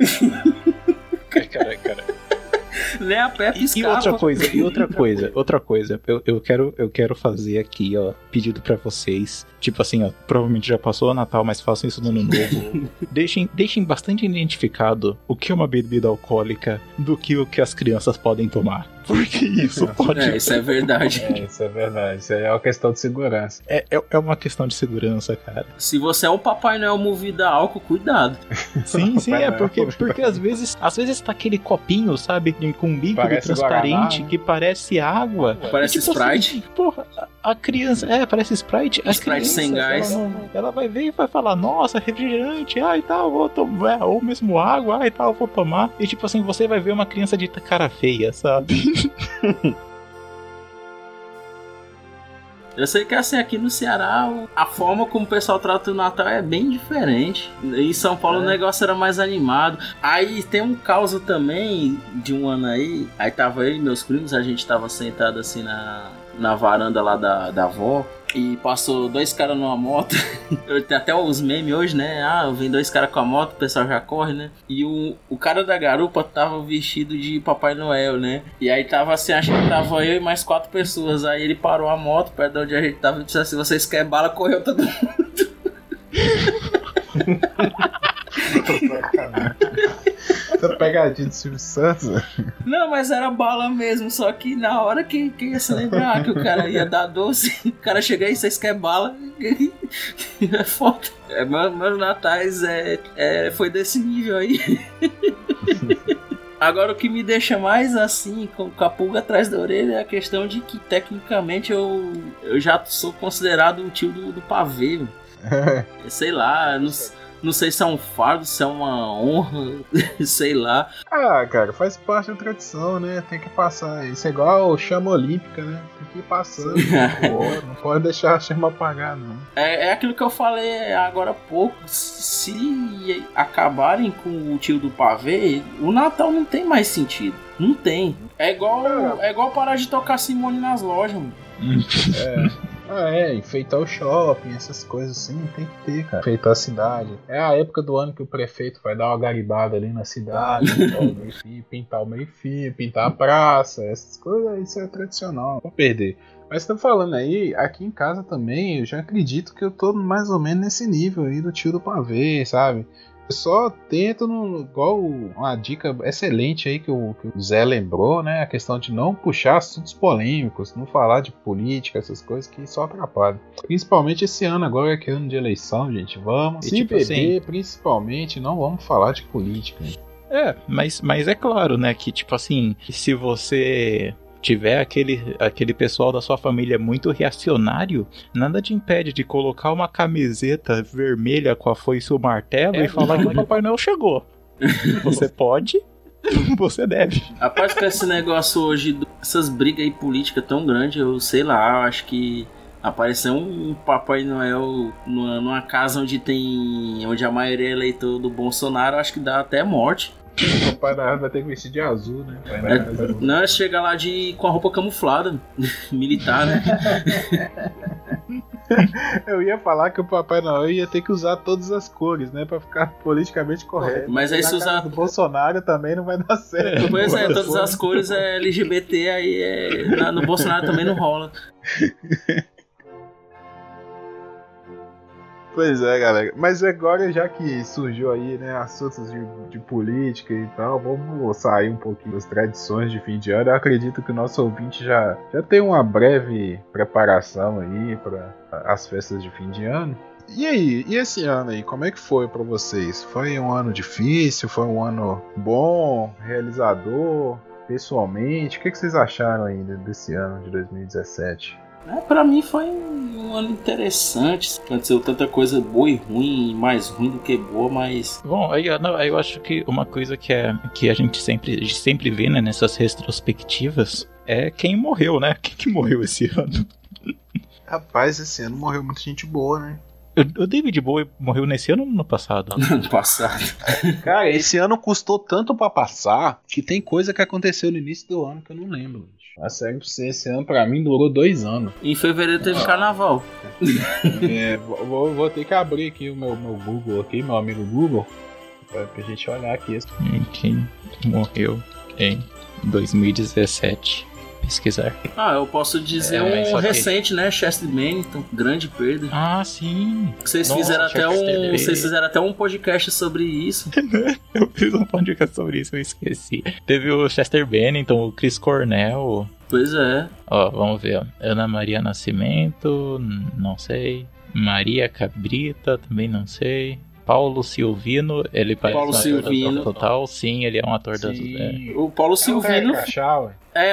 cara, cara. Nem a Peppa e, e outra coisa, e outra coisa, outra coisa, eu, eu, quero, eu quero fazer aqui, ó, pedido para vocês Tipo assim, ó, provavelmente já passou o Natal, mas façam isso no ano novo. deixem, deixem bastante identificado o que é uma bebida alcoólica do que o que as crianças podem tomar. Porque isso pode. É, isso é verdade. É, isso é verdade. Isso é uma questão de segurança. É, é, é uma questão de segurança, cara. Se você é um Papai Noel movido a álcool, cuidado. Sim, sim, é, porque, porque às vezes às vezes tá aquele copinho, sabe, com um líquido parece transparente Guaraná, né? que parece água. Parece tipo, assim, Sprite. Assim, porra, a, criança. É, parece Sprite. A Sprite criança, sem gás. Ela, ela, vai ver e vai falar, nossa, refrigerante, ai e tal, vou tomar. É, ou mesmo água, ai e tal, vou tomar. E tipo assim, você vai ver uma criança de cara feia, sabe? Eu sei que assim, aqui no Ceará, a forma como o pessoal trata o Natal é bem diferente. Em São Paulo é. o negócio era mais animado. Aí tem um caos também de um ano aí. Aí tava eu e meus primos, a gente tava sentado assim na, na varanda lá da, da avó. E passou dois caras numa moto. Tem até os memes hoje, né? Ah, vem dois caras com a moto, o pessoal já corre, né? E o, o cara da garupa tava vestido de Papai Noel, né? E aí tava assim, acho que tava eu e mais quatro pessoas. Aí ele parou a moto perto de onde a gente tava e disse assim: vocês querem bala, correu todo mundo. pegadinha de Silvio Santos. Não, mas era bala mesmo, só que na hora que, que ia se lembrar que o cara ia dar doce, o cara chega aí, vocês querem bala? É foda. É, meus natais é, é, foi desse nível aí. Agora o que me deixa mais assim, com a pulga atrás da orelha, é a questão de que tecnicamente eu, eu já sou considerado o tio do, do pavê. Sei lá, não, não sei se é um fardo, se é uma honra, sei lá. Ah, cara, faz parte da tradição, né? Tem que passar. Isso é igual chama olímpica, né? Tem que ir passando. não pode deixar a chama apagar, não. É, é aquilo que eu falei agora há pouco. Se acabarem com o tio do pavê, o Natal não tem mais sentido. Não tem. É igual, é igual parar de tocar Simone nas lojas, mano. É. Ah, é, enfeitar o shopping, essas coisas assim, tem que ter, cara. Enfeitar a cidade. É a época do ano que o prefeito vai dar uma garibada ali na cidade, pintar o meio-fio, pintar a praça, essas coisas, isso é tradicional, vou perder. Mas estamos falando aí, aqui em casa também, eu já acredito que eu tô mais ou menos nesse nível aí do tio do pavê, sabe? Só tento, no, igual uma dica excelente aí que o, que o, Zé lembrou, né? A questão de não puxar assuntos polêmicos, não falar de política, essas coisas que só atrapalham. Principalmente esse ano agora, que é ano de eleição, gente. Vamos e, se tipo beber, assim, principalmente, não vamos falar de política. É, mas, mas é claro, né, que tipo assim, se você tiver aquele, aquele pessoal da sua família muito reacionário, nada te impede de colocar uma camiseta vermelha com a foice e o martelo é, e falar que o Papai Noel chegou. Você pode, você deve. Rapaz, com esse negócio hoje, essas brigas aí políticas tão grandes, eu sei lá, eu acho que aparecer um Papai Noel numa, numa, casa onde tem. onde a maioria é eleitor do Bolsonaro, acho que dá até morte. O Papai Noel vai ter que vestir de azul, né? É, não, chega lá de, com a roupa camuflada, militar, né? Eu ia falar que o Papai Noel ia ter que usar todas as cores, né? Pra ficar politicamente correto. Mas aí se usar. O Bolsonaro também não vai dar certo. Pois é, todas as cores é LGBT, aí é... no Bolsonaro também não rola. Pois é, galera. Mas agora, já que surgiu aí, né, assuntos de, de, política e tal, vamos sair um pouquinho das tradições de fim de ano. Eu acredito que o nosso ouvinte já, já tem uma breve preparação aí para as festas de fim de ano. E aí, e esse ano aí, como é que foi para vocês? Foi um ano difícil? Foi um ano bom, realizador, pessoalmente? O que, que vocês acharam ainda desse ano de 2017? É, para mim foi um ano interessante. Aconteceu tanta coisa boa e ruim, mais ruim do que boa, mas. Bom, aí, aí eu acho que uma coisa que, é, que a gente sempre, sempre vê né, nessas retrospectivas é quem morreu, né? Quem que morreu esse ano? Rapaz, esse ano morreu muita gente boa, né? O David Bowie morreu nesse ano ou no ano passado? No ano passado. Cara, esse ano custou tanto para passar que tem coisa que aconteceu no início do ano que eu não lembro. A série esse ano pra mim durou dois anos. Em fevereiro teve carnaval. É, vou, vou, ter que abrir aqui o meu, meu Google aqui, meu amigo Google, pra, pra gente olhar aqui. Quem morreu em 2017? Pesquisar. Ah, eu posso dizer é, um recente, né? Chester Bennington, grande perda. Ah, sim. Vocês Nossa, fizeram até um, vocês fizeram até um podcast sobre isso. eu fiz um podcast sobre isso, eu esqueci. Teve o Chester Bennington, o Chris Cornell. Pois é. Ó, vamos ver. Ana Maria Nascimento, não sei. Maria Cabrita, também não sei. Paulo Silvino, ele parece Paulo Silvino. total, sim, ele é um ator das. É. O Paulo Silvino. É,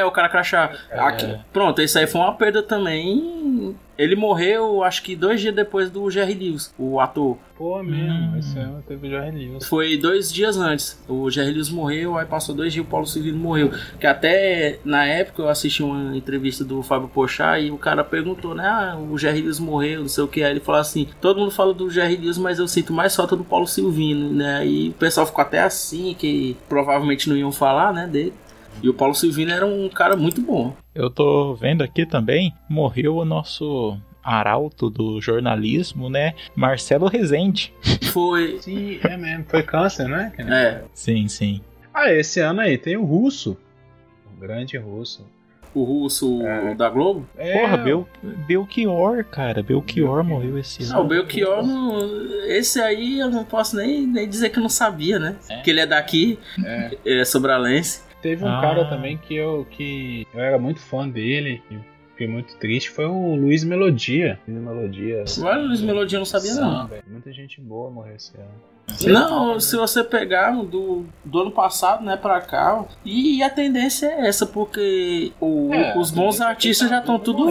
o cara crachá. É. Aqui, pronto, esse aí foi uma perda também. Ele morreu, acho que dois dias depois do Jerry Lewis, o ator. Pô, mesmo, hum. esse ano teve o Jerry Lewis. Foi dois dias antes. O Jerry Lewis morreu, aí passou dois dias o Paulo Silvino morreu. Que até na época eu assisti uma entrevista do Fábio Pochá e o cara perguntou, né? Ah, o Jerry Lewis morreu, não sei o que. Aí ele falou assim: todo mundo fala do Jerry Lewis, mas eu sinto mais falta do Paulo Silvino, né? E o pessoal ficou até assim, que provavelmente não iam falar, né, dele. E o Paulo Silvino era um cara muito bom. Eu tô vendo aqui também, morreu o nosso arauto do jornalismo, né? Marcelo Rezende. Foi. Sim, é mesmo. Foi câncer, né? É. Sim, sim. Ah, esse ano aí tem o russo. O grande russo. O russo é. da Globo? É. Porra, Bel, Belchior, cara. Belchior, Belchior. morreu esse ano. Não, o Belchior, não, esse aí eu não posso nem, nem dizer que eu não sabia, né? É. Que ele é daqui, é, é sobralense. Teve um ah. cara também que eu, que eu era muito fã dele, fiquei muito triste, foi o Luiz Melodia. Luiz Melodia. Olha, o Luiz Melodia eu não sabia não. Muita gente boa morreu esse ano. Não, se você pegar do, do ano passado, né, pra cá, e a tendência é essa, porque o, é, os bons artistas já estão tudo.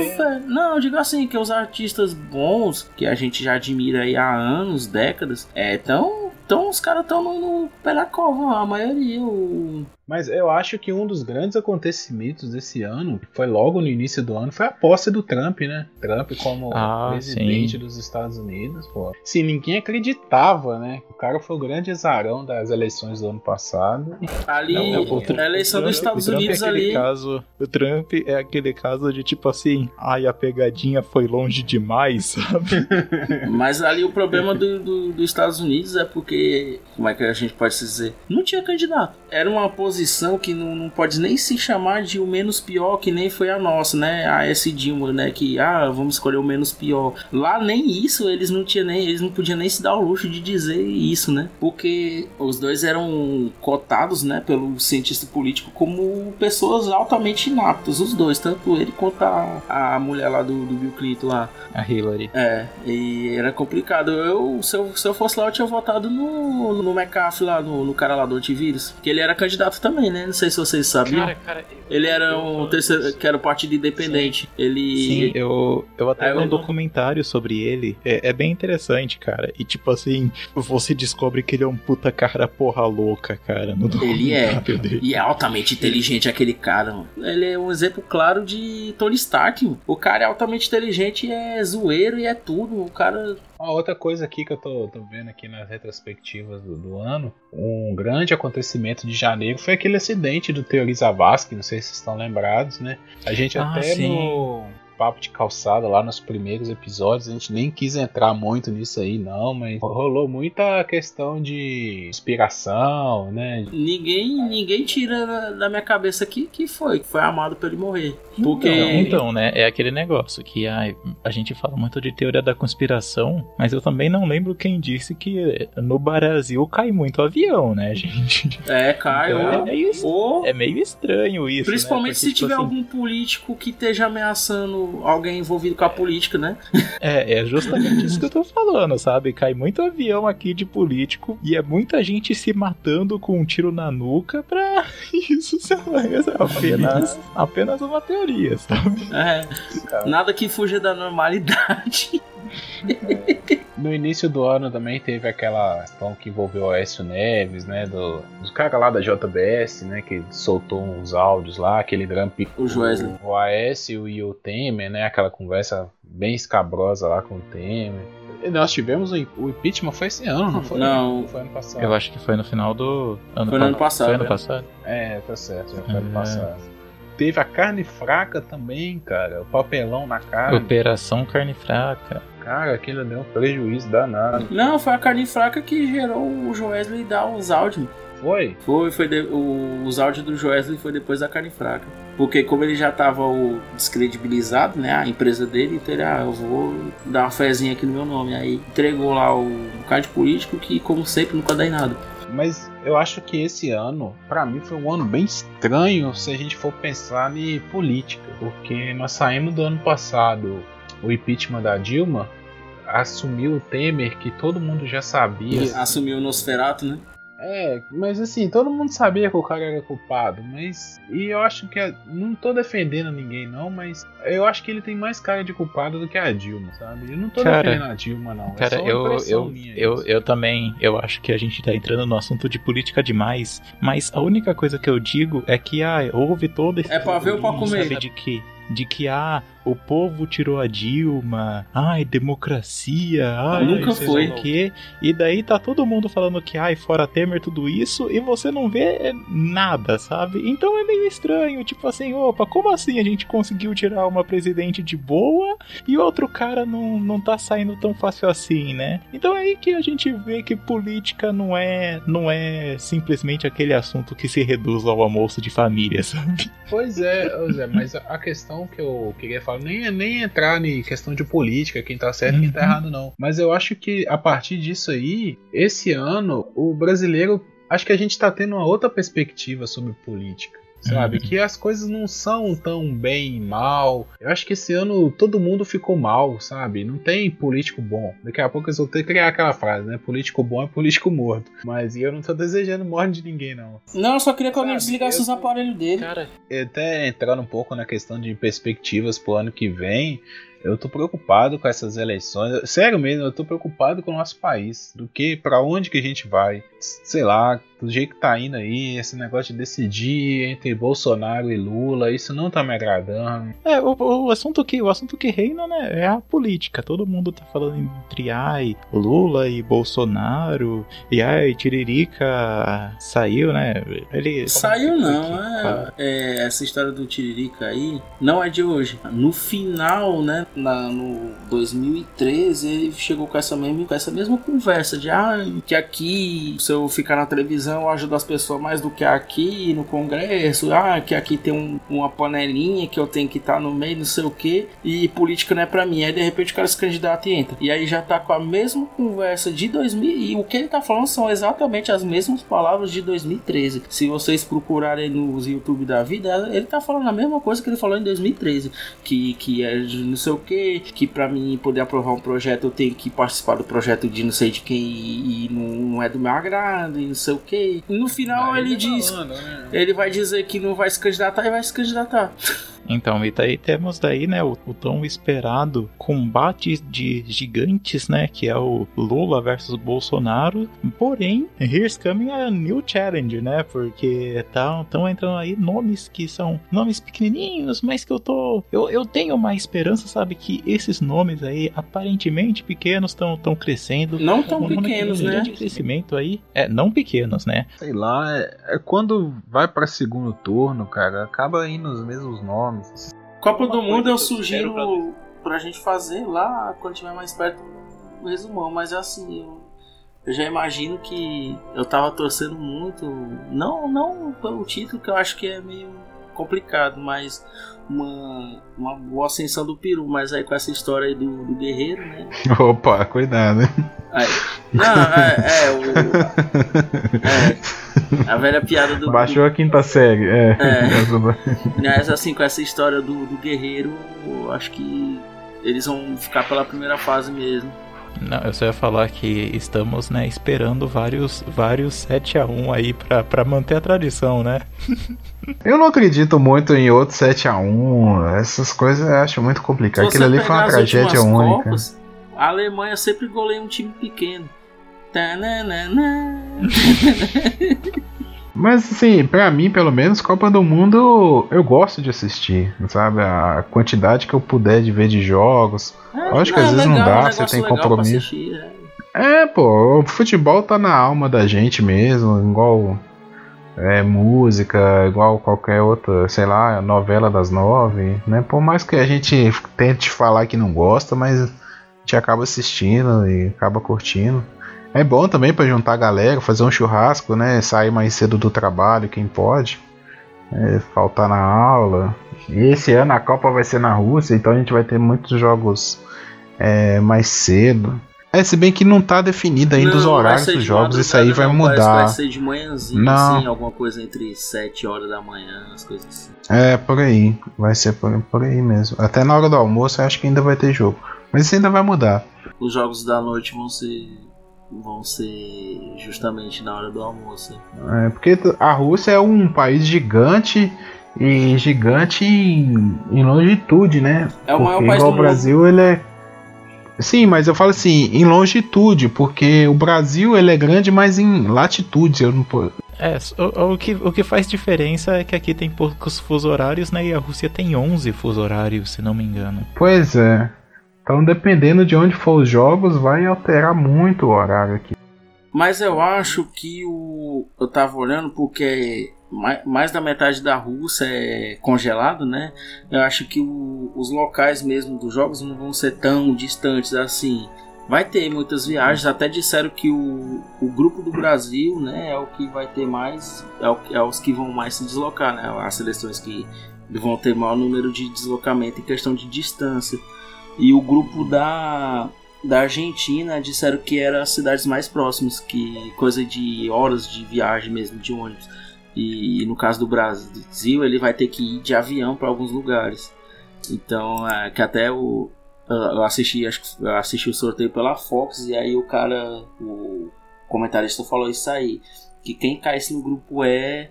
Não, eu digo assim, que os artistas bons, que a gente já admira aí há anos, décadas, é, tão então os caras estão no, no pé cova, a maioria. O... Mas eu acho que um dos grandes acontecimentos desse ano, que foi logo no início do ano, foi a posse do Trump, né? Trump como ah, presidente sim. dos Estados Unidos, pô. Sim, ninguém acreditava, né? O cara foi o grande azarão das eleições do ano passado. Ali, é, o, a eleição dos Estados Unidos é ali. Caso, o Trump é aquele caso de tipo assim, ai, a pegadinha foi longe demais, sabe? Mas ali o problema do, do, dos Estados Unidos é porque porque, como é que a gente pode dizer? Não tinha candidato. Era uma posição que não, não pode nem se chamar de o menos pior, que nem foi a nossa, né? A S. Dilma, né? Que, ah, vamos escolher o menos pior. Lá nem isso, eles não tinham nem, eles não podiam nem se dar o luxo de dizer isso, né? Porque os dois eram cotados, né, pelo cientista político como pessoas altamente inaptas, os dois, tanto ele quanto a, a mulher lá do, do Bill Clinton lá. A Hillary. É, e era complicado. Eu, se eu, se eu fosse lá, eu tinha votado no no, no McAfee lá, no, no, cara lá do antivírus. Que ele era candidato também, né? Não sei se vocês sabiam. Cara, cara, ele era um terceiro, que era o partido independente. Sim. Ele. Sim, eu, eu até vi um documentário sobre ele. É, é, bem interessante, cara. E tipo assim, você descobre que ele é um puta cara porra louca, cara. ele é. Dele. E é altamente inteligente aquele cara, mano. Ele é um exemplo claro de Tony Stark. Mano. O cara é altamente inteligente é zoeiro e é tudo. O cara uma outra coisa aqui que eu tô, tô vendo aqui nas retrospectivas do, do, ano, um grande acontecimento de janeiro foi aquele acidente do Teoriza Vasque, não sei se vocês estão lembrados, né? A gente ah, até sim. no papo de calçada lá nos primeiros episódios. A gente nem quis entrar muito nisso aí, não, mas rolou muita questão de inspiração, né? Ninguém, ninguém tira da minha cabeça que, que foi, que foi amado pra ele morrer. Porque. Então, então, né? É aquele negócio que a, a gente fala muito de teoria da conspiração, mas eu também não lembro quem disse que no Brasil cai muito avião, né, gente? É, cai. Então, é, meio, é meio estranho isso. Né? Principalmente né? Porque, se tipo tiver assim, algum político que esteja ameaçando alguém envolvido com a política, né? É, é justamente isso que eu tô falando, sabe? Cai muito avião aqui de político e é muita gente se matando com um tiro na nuca pra isso ser apenas, apenas uma teoria, sabe? É, nada que fuja da normalidade. No início do ano também teve aquela questão que envolveu o Aécio Neves, né? Do, dos caras lá da JBS, né? Que soltou uns áudios lá, aquele grampo. O Joesley. O Aécio e o Temer, né? Aquela conversa bem escabrosa lá com o Temer. E nós tivemos o, o impeachment foi esse ano, não foi? Não. Foi ano passado. Eu acho que foi no final do ano, foi no ano passado. Foi ano passado? É, tá certo, já foi é. ano passado teve a carne fraca também, cara. O papelão na carne. Operação carne fraca. Cara, aquilo deu um prejuízo danado. Não, foi a carne fraca que gerou o Joesley dar os áudios. Foi? Foi, foi de, o, os áudios do Joesley foi depois da carne fraca. Porque como ele já tava o, descredibilizado, né? A empresa dele, então ele, ah, eu vou dar uma fezinha aqui no meu nome. Aí entregou lá o, o card político que, como sempre, nunca dá em nada. Mas eu acho que esse ano, para mim, foi um ano bem estranho se a gente for pensar em política, porque nós saímos do ano passado o impeachment da Dilma, assumiu o Temer, que todo mundo já sabia. E assumiu o Nosferato, né? É, mas assim, todo mundo sabia que o cara era culpado, mas. E eu acho que. Não tô defendendo ninguém, não, mas eu acho que ele tem mais cara de culpado do que a Dilma, sabe? Eu não tô cara, defendendo a Dilma, não. É cara, é eu, eu, eu, eu também. Eu acho que a gente tá entrando no assunto de política demais, mas a única coisa que eu digo é que ah, houve todo esse. É pra ver ou pra comer? Sabe, de que, de que ah, o povo tirou a Dilma, ai, democracia, ai, nunca foi. O quê. E daí tá todo mundo falando que, ai, fora Temer, tudo isso, e você não vê nada, sabe? Então é meio estranho, tipo assim, opa, como assim a gente conseguiu tirar uma presidente de boa e outro cara não, não tá saindo tão fácil assim, né? Então é aí que a gente vê que política não é, não é simplesmente aquele assunto que se reduz ao almoço de família, sabe? Pois é, Zé, mas a questão que eu queria falar nem nem entrar em questão de política, quem tá certo e quem tá uhum. errado, não. Mas eu acho que a partir disso aí, esse ano, o brasileiro. Acho que a gente tá tendo uma outra perspectiva sobre política sabe? Uhum. Que as coisas não são tão bem mal. Eu acho que esse ano todo mundo ficou mal, sabe? Não tem político bom. Daqui a pouco eu vou ter que criar aquela frase, né? Político bom é político morto. Mas eu não tô desejando morte de ninguém, não. Não, eu só queria que alguém desligasse os aparelhos dele. Cara, até entrando um pouco na questão de perspectivas pro ano que vem, eu tô preocupado com essas eleições. Sério mesmo, eu tô preocupado com o nosso país. Do que, para onde que a gente vai. Sei lá, do jeito que tá indo aí, esse negócio de decidir entre Bolsonaro e Lula, isso não tá me agradando. É, o, o assunto que o assunto que reina, né, é a política. Todo mundo tá falando entre ai, Lula e Bolsonaro, e ai, Tiririca saiu, né? Ele saiu não, é, é, essa história do Tiririca aí não é de hoje. No final, né, na, no 2013, ele chegou com essa mesma com essa mesma conversa de ah, que aqui se eu ficar na televisão televisão ajuda as pessoas mais do que aqui no Congresso. Ah, que aqui tem um, uma panelinha que eu tenho que estar tá no meio, não sei o que. E política não é pra mim. Aí de repente o cara se candidata e entra. E aí já tá com a mesma conversa de 2000. E o que ele tá falando são exatamente as mesmas palavras de 2013. Se vocês procurarem nos YouTube da vida, ele tá falando a mesma coisa que ele falou em 2013. Que, que é não sei o que. Que pra mim poder aprovar um projeto eu tenho que participar do projeto de não sei de quem e, e não, não é do meu agrado e não sei o que. No final ele diz. Falando, né? Ele vai dizer que não vai se candidatar e vai se candidatar. Então, e daí temos daí, né, o, o, tão esperado combate de gigantes, né, que é o Lula versus Bolsonaro. Porém, here's coming a new challenge, né, porque tá, estão entrando aí nomes que são nomes pequenininhos, mas que eu tô, eu, eu tenho uma esperança, sabe, que esses nomes aí, aparentemente pequenos, estão tão crescendo. Não tão um pequenos, né? de crescimento aí. É, não pequenos, né? Sei lá, é, é quando vai para segundo turno, cara, acaba indo os mesmos nomes nomes. Copa do Mundo eu sugiro pra... pra gente fazer lá quando tiver mais perto o resumão, mas é assim, eu, eu, já imagino que eu tava torcendo muito, não, não pelo título que eu acho que é meio complicado, mas uma, uma boa ascensão do Peru, mas aí com essa história aí do, do guerreiro, né? Opa, cuidado. Aí, não, é, é, o, é, a velha piada do. Baixou do, a quinta série, é. é mas assim, com essa história do, do guerreiro, eu acho que eles vão ficar pela primeira fase mesmo. Não, eu só ia falar que estamos, né, esperando vários, vários 7 a 1 aí pra, pra manter a tradição, né? eu não acredito muito em outro 7 a 1 Essas coisas eu acho muito complicado. Aquilo ali foi uma tragédia única. Copas, a Alemanha sempre goleia um time pequeno. Mas assim, para mim, pelo menos, Copa do Mundo eu gosto de assistir, sabe? A quantidade que eu puder de ver de jogos. Lógico que às vezes legal, não dá, você tem compromisso. Assistir, é. é, pô, o futebol tá na alma da gente mesmo, igual é, música, igual qualquer outra, sei lá, novela das nove, né? Por mais que a gente tente falar que não gosta, mas a gente acaba assistindo e acaba curtindo. É bom também para juntar a galera, fazer um churrasco, né? Sair mais cedo do trabalho, quem pode. É, faltar na aula. E esse ano a Copa vai ser na Rússia, então a gente vai ter muitos jogos é, mais cedo. É, se bem que não tá definido ainda não, os horários dos jogos, isso aí vai não, mudar. Vai ser de manhãzinho, não. assim, alguma coisa entre 7 horas da manhã, as coisas assim. É, por aí. Vai ser por, por aí mesmo. Até na hora do almoço eu acho que ainda vai ter jogo. Mas isso ainda vai mudar. Os jogos da noite vão ser vão ser justamente na hora do almoço. É, porque a Rússia é um país gigante e gigante em, em longitude, né? É o maior país do o Brasil mundo. ele é Sim, mas eu falo assim, em longitude, porque o Brasil ele é grande, mas em latitude. Eu não... É, o, o, que, o que faz diferença é que aqui tem poucos fuso horários, né? E a Rússia tem 11 fuso horários, se não me engano. Pois é. Então, dependendo de onde for os jogos, vai alterar muito o horário aqui. Mas eu acho que o. Eu tava olhando porque mais, mais da metade da Rússia é congelado, né? Eu acho que o, os locais mesmo dos jogos não vão ser tão distantes assim. Vai ter muitas viagens, até disseram que o, o grupo do Brasil né, é o que vai ter mais, é, o, é os que vão mais se deslocar, né? As seleções que vão ter maior número de deslocamento em questão de distância. E o grupo da, da Argentina disseram que eram as cidades mais próximas, que coisa de horas de viagem mesmo, de ônibus. E, e no caso do Brasil, ele vai ter que ir de avião para alguns lugares. Então, é, que até o, eu assisti, acho que assisti o sorteio pela Fox e aí o cara, o comentarista falou isso aí, que quem caísse no grupo E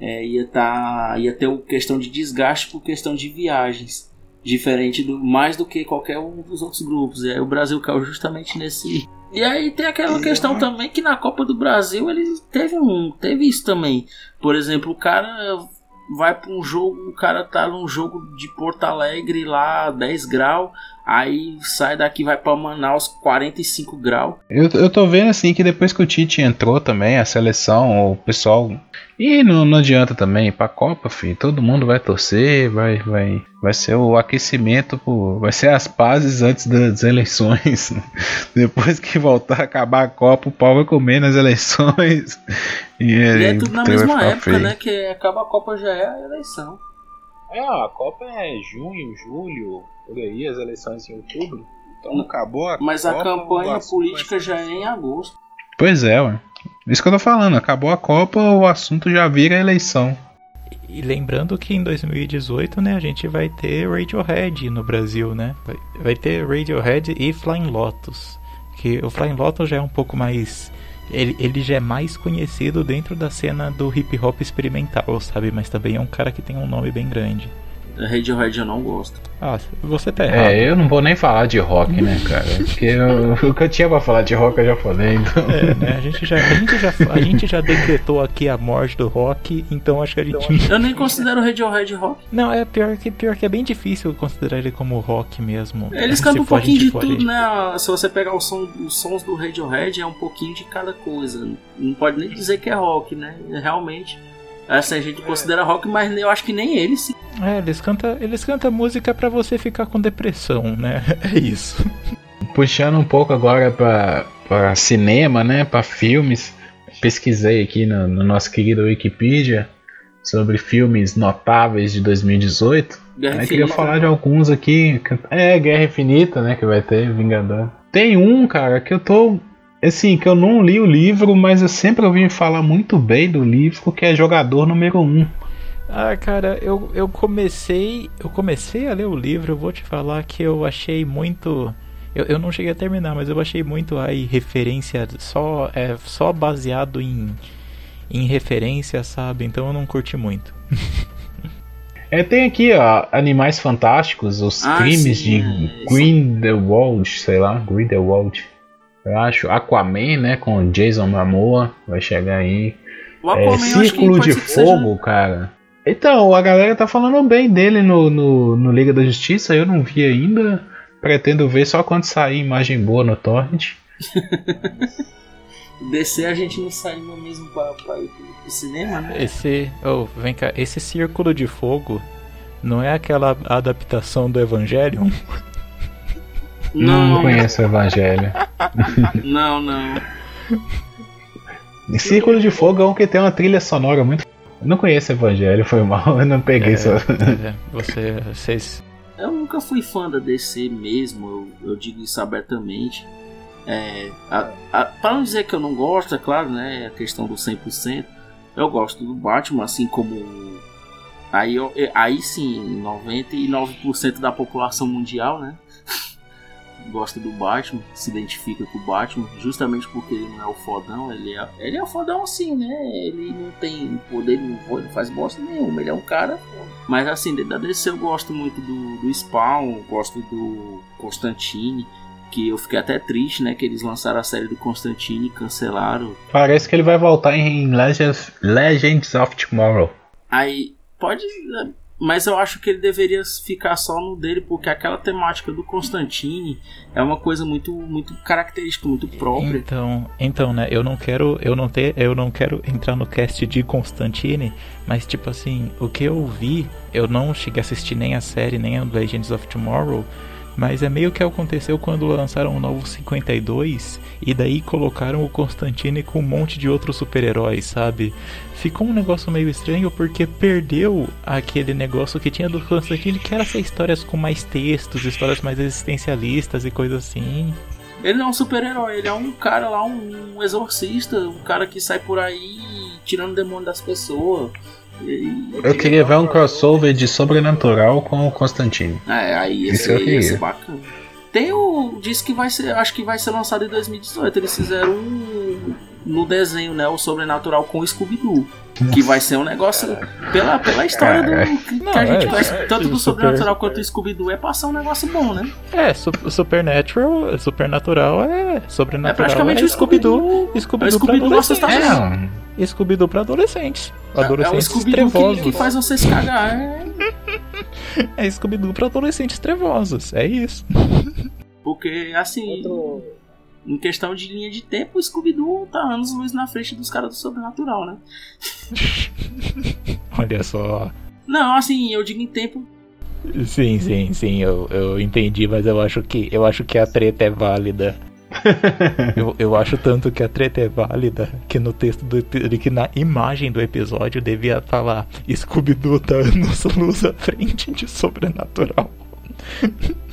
é, ia tá, ia ter questão de desgaste por questão de viagens, diferente do mais do que qualquer um dos outros grupos. E aí o Brasil caiu justamente nesse. E aí tem aquela questão também que na Copa do Brasil ele teve um, teve isso também. Por exemplo, o cara vai para um jogo, o cara tá num jogo de Porto Alegre lá 10 graus, aí sai daqui vai para Manaus 45 graus. Eu, eu tô vendo assim que depois que o Tite entrou também, a seleção, o pessoal e não, não adianta também, pra Copa, filho, todo mundo vai torcer, vai, vai, vai ser o aquecimento, vai ser as pazes antes das eleições. Depois que voltar a acabar a Copa, o pau vai comer nas eleições. E, e é tudo na mesma época, feio. né? Que acaba a Copa já é a eleição. É, a Copa é junho, julho, por aí, as eleições em outubro. Então acabou a Mas Copa, a campanha política já é em agosto. Pois é, ué. Isso que eu tô falando, acabou a Copa, o assunto já vira eleição. E lembrando que em 2018, né, a gente vai ter Radiohead no Brasil, né? Vai, vai ter Radiohead e Flying Lotus. Que o Flying Lotus já é um pouco mais ele, ele já é mais conhecido dentro da cena do hip hop experimental, sabe? Mas também é um cara que tem um nome bem grande. Radiohead eu não gosto. Ah, você tá errado. É, eu não vou nem falar de rock, né, cara? Porque eu, o que eu tinha pra falar de rock eu já falei, então. É, né? A gente já, a gente já, a gente já decretou aqui a morte do rock, então acho que a gente. Eu nem considero o Radiohead rock. Não, é pior que, pior que é bem difícil considerar ele como rock mesmo. Eles cantam um pouquinho de tudo, né? Se você pegar o som, os sons do Radiohead, é um pouquinho de cada coisa. Não pode nem dizer que é rock, né? Realmente. Essa a gente considera rock, mas eu acho que nem eles se. É, eles cantam eles canta música para você ficar com depressão, né? É isso. Puxando um pouco agora para cinema, né? Para filmes. Pesquisei aqui no, no nosso querido Wikipedia sobre filmes notáveis de 2018. Guerra Eu queria falar de alguns aqui. É, Guerra Infinita, né? Que vai ter, Vingador. Tem um, cara, que eu tô assim, que eu não li o livro, mas eu sempre ouvi falar muito bem do livro, que é Jogador Número 1. Ah, cara, eu, eu comecei. Eu comecei a ler o livro, eu vou te falar que eu achei muito. Eu, eu não cheguei a terminar, mas eu achei muito aí referência só, é, só baseado em, em referência, sabe? Então eu não curti muito. É, tem aqui, ó, Animais Fantásticos, os ah, crimes sim, de é, Grindelwald, sei lá, Grindelwald. Eu acho Aquaman, né? Com Jason Momoa, vai chegar aí. O Aquaman, é, Círculo de Fogo, seja... cara. Então, a galera tá falando bem dele no, no, no, Liga da Justiça, eu não vi ainda. Pretendo ver só quando sair imagem boa no Torrent. DC a gente não saiu mesmo pra, pra ir pro cinema, né? Esse. Oh, vem cá, esse Círculo de Fogo não é aquela adaptação do Evangelion? Não, não conheço o Evangelho. Não, não. Círculo de Fogo é um que tem uma trilha sonora muito. Eu não conheço o Evangelho, foi mal, eu não peguei é, só. É, você, vocês. Eu nunca fui fã da DC mesmo, eu, eu digo isso abertamente. É, a, a, para não dizer que eu não gosto, é claro, né? A questão do 100%. Eu gosto do Batman, assim como. Aí, eu, aí sim, 99% da população mundial, né? Gosta do Batman, se identifica com o Batman, justamente porque ele não é o fodão, ele é, ele é o fodão assim, né? Ele não tem poder, não, não faz bosta nenhuma, ele é um cara. Mas assim, da DC eu gosto muito do, do Spawn, gosto do Constantine, que eu fiquei até triste, né? Que eles lançaram a série do Constantine e cancelaram. Parece que ele vai voltar em Legends, Legends of Tomorrow. Aí, pode. Mas eu acho que ele deveria ficar só no dele, porque aquela temática do Constantine é uma coisa muito, muito característica, muito própria. Então, então, né, eu não quero, eu não ter, eu não quero entrar no cast de Constantine, mas tipo assim, o que eu vi, eu não cheguei a assistir nem a série, nem a Legends of Tomorrow, mas é meio que aconteceu quando lançaram o novo 52 e daí colocaram o Constantine com um monte de outros super-heróis, sabe? Ficou um negócio meio estranho porque perdeu aquele negócio que tinha do Constantine, que era essas histórias com mais textos, histórias mais existencialistas e coisas assim. Ele não é um super-herói, ele é um cara lá, um exorcista, um cara que sai por aí tirando o demônio das pessoas. Eu queria ver um crossover de Sobrenatural com o Constantine. É, aí esse ia ser bacana. Tem o. Diz que vai ser. Acho que vai ser lançado em 2018. Eles fizeram um, no desenho, né? O Sobrenatural com o Scooby-Doo. Que vai ser um negócio. Pela, pela história do. Que, Não, que a gente é, conhece é, tanto do Sobrenatural quanto do Scooby-Doo é passar um negócio bom, né? É, Supernatural. Supernatural é. Sobrenatural. É praticamente é o Scooby-Doo. Scooby-Doo Scooby pra adolescentes. É, Scooby-Doo pra adolescentes. Adolescentes é, é o trevosos. Que, que faz vocês cagar. É, é Scooby-Doo pra adolescentes trevosos. É isso. Porque, assim. Outro em questão de linha de tempo, o Scooby-Doo tá anos luz na frente dos caras do Sobrenatural, né? Olha só. Não, assim, eu digo em tempo. Sim, sim, sim, eu, eu entendi, mas eu acho que eu acho que a treta é válida. eu, eu acho tanto que a treta é válida que no texto do que na imagem do episódio devia falar Scooby-Doo tá anos luz à frente de sobrenatural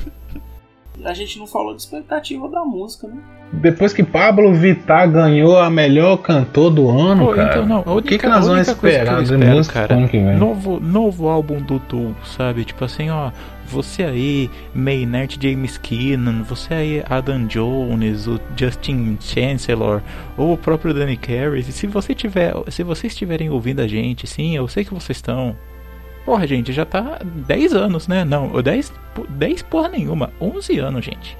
a gente não falou de expectativa da música, né? Depois que Pablo Vittar ganhou a melhor cantor do ano, Pô, cara. Então, não, o que, que nós vamos esperar de música cara? Novo, novo álbum do Tool, sabe? Tipo assim, ó, você aí, Maynard James Keenan, você aí, Adam Jones, o Justin Chancellor, ou o próprio Danny Carey. Se você tiver, se vocês estiverem ouvindo a gente, sim, eu sei que vocês estão. Porra, gente, já tá 10 anos, né? Não, 10, 10 porra nenhuma. 11 anos, gente.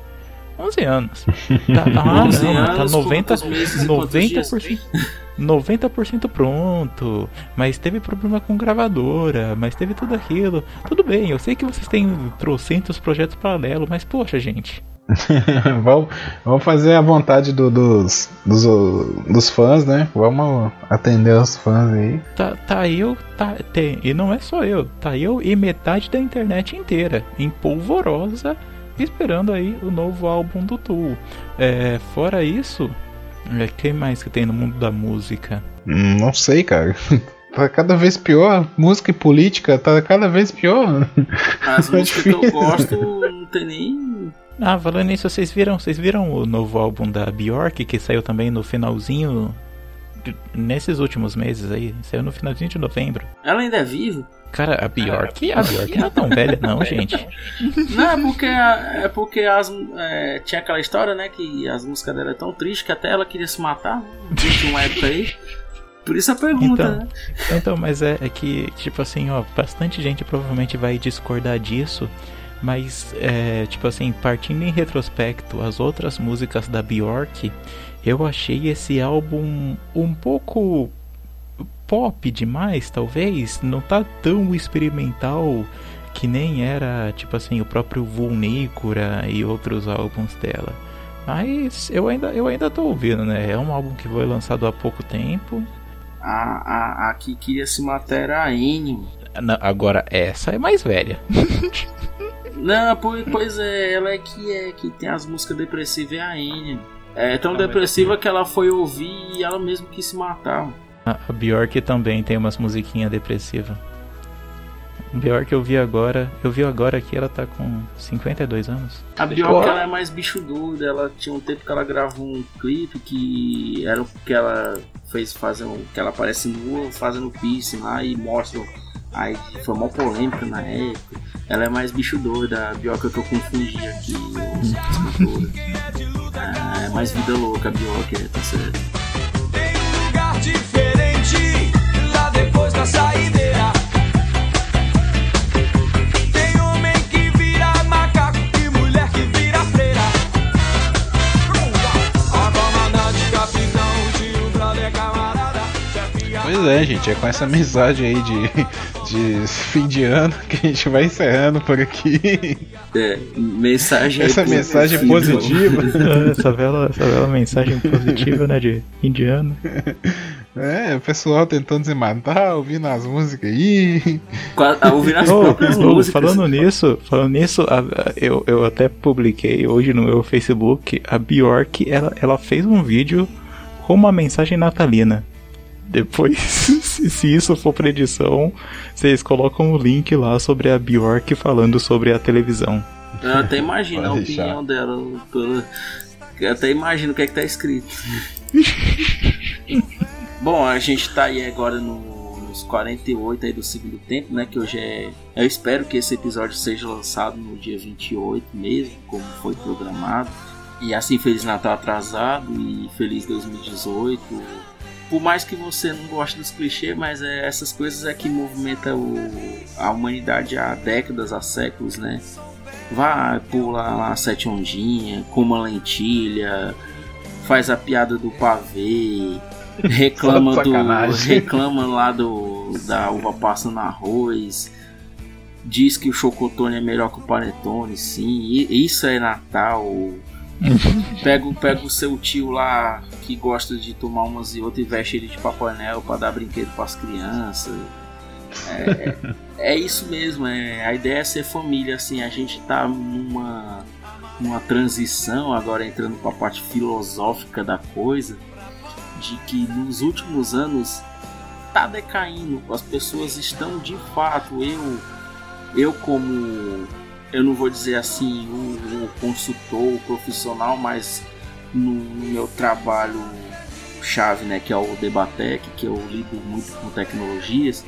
11 anos. Tá, ah, 11 não, tá anos, tá 90, 90%, 90% pronto. Mas teve problema com gravadora, mas teve tudo aquilo. Tudo bem, eu sei que vocês têm trocentos projetos paralelos, mas poxa, gente. vamos, vamos fazer a vontade do, dos, dos, dos fãs, né? Vamos atender os fãs aí. Tá, tá eu, tá, tem, e não é só eu, tá eu e metade da internet inteira, em polvorosa, esperando aí o novo álbum do Tool. É, fora isso, é, quem mais que tem no mundo da música? Hum, não sei, cara. Tá cada vez pior. Música e política tá cada vez pior. As músicas que eu gosto não tem nem ah, falando nisso, vocês viram, vocês viram o novo álbum da Bjork que saiu também no finalzinho nesses últimos meses aí, saiu no finalzinho de novembro. Ela ainda é viva? Cara, a Bjork, a Bjork não é tão velha não, gente. Não, é porque, é porque as, é, tinha aquela história, né, que as músicas dela é tão triste que até ela queria se matar, né? Tinha uma época aí. Por isso a pergunta, então, né? Então, mas é, é que, tipo assim, ó, bastante gente provavelmente vai discordar disso. Mas, é, tipo assim, partindo em retrospecto, as outras músicas da Bjork, eu achei esse álbum um pouco pop demais, talvez. Não tá tão experimental que nem era, tipo assim, o próprio Vulnícora e outros álbuns dela. Mas eu ainda, eu ainda tô ouvindo, né? É um álbum que foi lançado há pouco tempo. A, a, a que queria se matar era a Ennio. Agora, essa é mais velha. Não, pois é, ela é que é que tem as músicas depressivas, é a N. É tão depressiva que ela foi ouvir e ela mesmo quis se matar. A, a Bjork também tem umas musiquinhas depressivas. Bjork eu vi agora, eu vi agora que ela tá com 52 anos. A Bjork ela é mais bicho duro, ela tinha um tempo que ela gravou um clipe que era o que ela fez fazendo, que ela aparece nua fazendo piercing lá e mostra Aí foi uma polêmica na época. Ela é mais bicho doido, a Bioca que eu confundi aqui, ah, é mais vida louca a Bioca, tá certo. Tem um lugar diferente lá depois da saideira. Pois é, gente, é com essa mensagem aí de, de fim de ano que a gente vai encerrando por aqui. É, mensagem Essa mensagem positiva. essa, bela, essa bela mensagem positiva, né, de fim de ano. É, o pessoal tentando se matar, ouvindo as músicas aí. Ah, ouvindo as oh, próprias oh, músicas. Falando nisso, falando nisso, a, a, eu, eu até publiquei hoje no meu Facebook, a Bjork, ela, ela fez um vídeo com uma mensagem natalina. Depois, se isso for pra edição, vocês colocam o link lá sobre a Bjork falando sobre a televisão. Eu até imagino a opinião dela. Eu até imagino o que é que tá escrito. Bom, a gente tá aí agora no, nos 48 aí do segundo tempo, né? Que hoje é. Eu espero que esse episódio seja lançado no dia 28 mesmo, como foi programado. E assim, Feliz Natal atrasado e Feliz 2018. Por mais que você não goste dos clichês, mas é, essas coisas é que movimenta o, a humanidade há décadas, há séculos, né? Vai, pula lá sete ondinhas, com uma lentilha, faz a piada do pavê, reclama do reclama lá do da uva passa no arroz diz que o chocotone é melhor que o panetone sim isso é Natal pega, pega o seu tio lá que gosta de tomar umas e outras e veste ele de Papai Noel para dar brinquedo para as crianças. É, é isso mesmo é, a ideia é ser família assim a gente tá numa uma transição agora entrando para a parte filosófica da coisa de que nos últimos anos está decaindo, as pessoas estão de fato, eu, eu como, eu não vou dizer assim, o, consultor, o profissional, mas no, no, meu trabalho chave, né, que é o Debatec, que eu lido muito com tecnologias,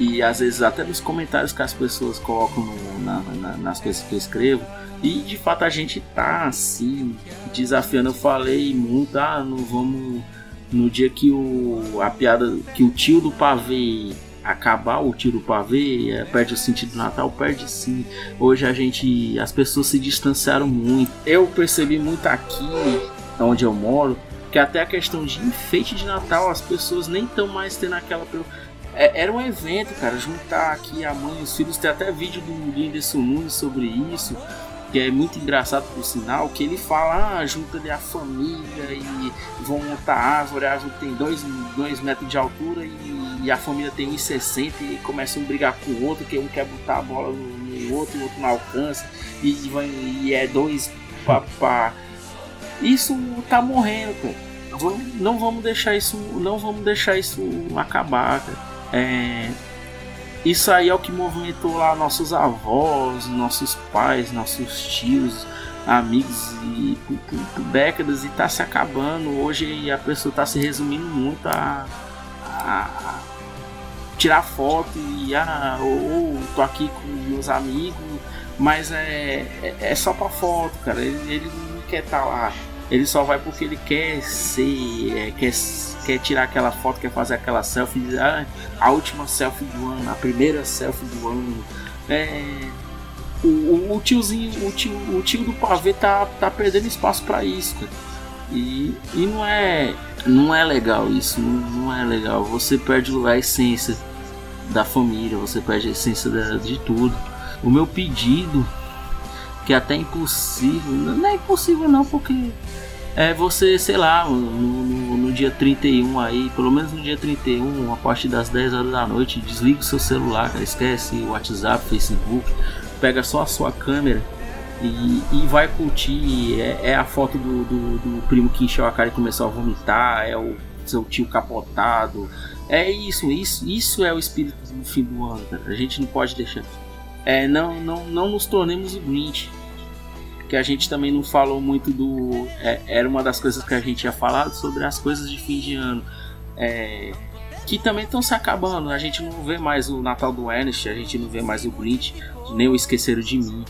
e às vezes até nos comentários que as pessoas colocam no, na, na, nas coisas que eu escrevo, e de fato a gente tá assim, desafiando. Eu falei muito, ah, não vamos. No dia que o. a piada. que o tio do pavê acabar o tio do pavê, é, perde o sentido do Natal, perde sim. Hoje a gente. as pessoas se distanciaram muito. Eu percebi muito aqui, onde eu moro, que até a questão de enfeite de Natal, as pessoas nem estão mais tendo aquela. É, era um evento, cara, juntar aqui a mãe e os filhos. Tem até vídeo do Linderson Nunes sobre isso que é muito engraçado por sinal, que ele fala, ah, junta de a família e vão montar árvore, a árvore tem 2 dois, metros de altura e, e a família tem 1,60 e começam a brigar com o outro, que um quer botar a bola no, no outro, o outro não alcança, e, e é dois papá. Isso tá morrendo, cara. Não vamos deixar isso, não vamos deixar isso acabar, cara. É, isso aí é o que movimentou lá nossos avós, nossos pais, nossos tios, amigos e por, por, décadas e está se acabando. Hoje a pessoa está se resumindo muito a, a, tirar foto e ah, ou, tô aqui com meus amigos, mas é, é, é só para foto, cara. Ele, ele não quer estar tá lá. Ele só vai porque ele quer ser, é, quer quer tirar aquela foto, quer fazer aquela selfie, ah, a última selfie do ano, a primeira selfie do ano. É, o, o, o, tiozinho, o tio, o tio do pavê tá, tá perdendo espaço para isso. E, e não é não é legal isso, não, não, é legal. Você perde a essência da família, você perde a essência de tudo. O meu pedido, que é até impossível, não é impossível não, porque é você, sei lá, no, no, no, dia 31 aí, pelo menos no dia 31, a partir das 10 horas da noite, desliga o seu celular, cara, esquece o WhatsApp, Facebook, pega só a sua câmera e, e vai curtir. É, é a foto do, do, do, primo que encheu a cara e começou a vomitar, é o seu tio capotado. É isso, isso, isso é o espírito do fim do ano, cara. A gente não pode deixar. É, não, não, não nos tornemos o Grinch que a gente também não falou muito do. É, era uma das coisas que a gente tinha falado sobre as coisas de fim de ano. É, que também estão se acabando. A gente não vê mais o Natal do Ernest, a gente não vê mais o Grinch, nem o Esqueceram de Mim,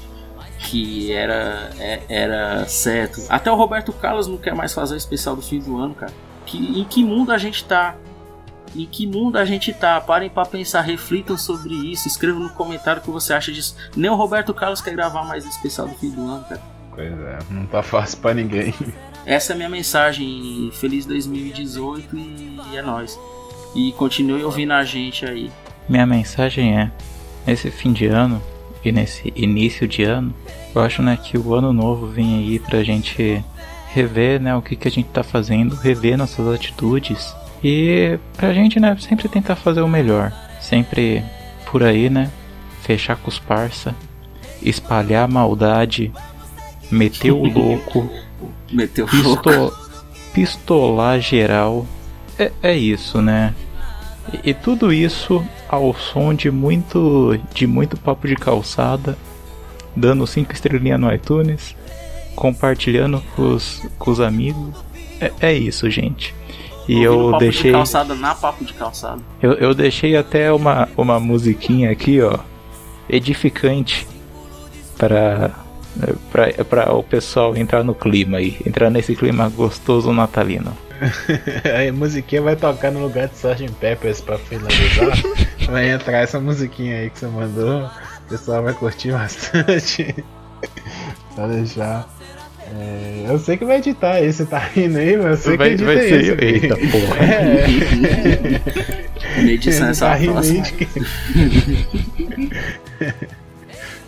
que era, é, era certo. Até o Roberto Carlos não quer mais fazer o especial do fim do ano, cara. Que, em que mundo a gente tá? Em que mundo a gente tá? Parem para pensar, reflitam sobre isso, escrevam no comentário o que você acha disso. Nem o Roberto Carlos quer gravar mais o especial do fim do ano, cara. Pois é, não tá fácil para ninguém. Essa é a minha mensagem. Feliz 2018 e é nóis. e continue ouvindo a gente aí. Minha mensagem é: nesse fim de ano e nesse início de ano, eu acho né, que o ano novo vem aí pra gente rever né, o que, que a gente tá fazendo, rever nossas atitudes e pra gente né, sempre tentar fazer o melhor. Sempre por aí, né? Fechar com os parça, espalhar a maldade, meter o louco, meter o pisto louco. pistolar geral. É, é isso, né? E, e tudo isso ao som de muito de muito papo de calçada, dando cinco estrelinhas no iTunes, compartilhando com os, com os amigos. É, é isso, gente. E eu papo deixei. De calçada na papo de calçada. Eu, eu deixei até uma, uma musiquinha aqui, ó. Edificante. Para para o pessoal entrar no clima aí, entrar nesse clima gostoso natalino. a musiquinha vai tocar no lugar de Sgt. Peppers pra finalizar. vai entrar essa musiquinha aí que você mandou. O pessoal vai curtir bastante. pra deixar. É, eu sei que vai editar você tá rindo aí, mas eu sei vai, que edita vai ser isso. Eu, eita porra. É. edição essa tá rindo aí de que...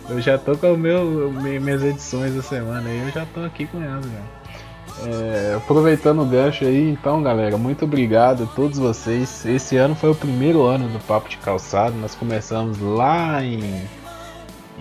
Eu já tô com o meu, minhas edições da semana aí, eu já tô aqui com elas, já. É, aproveitando o gancho aí, então galera, muito obrigado a todos vocês. Esse ano foi o primeiro ano do Papo de Calçado, nós começamos lá em,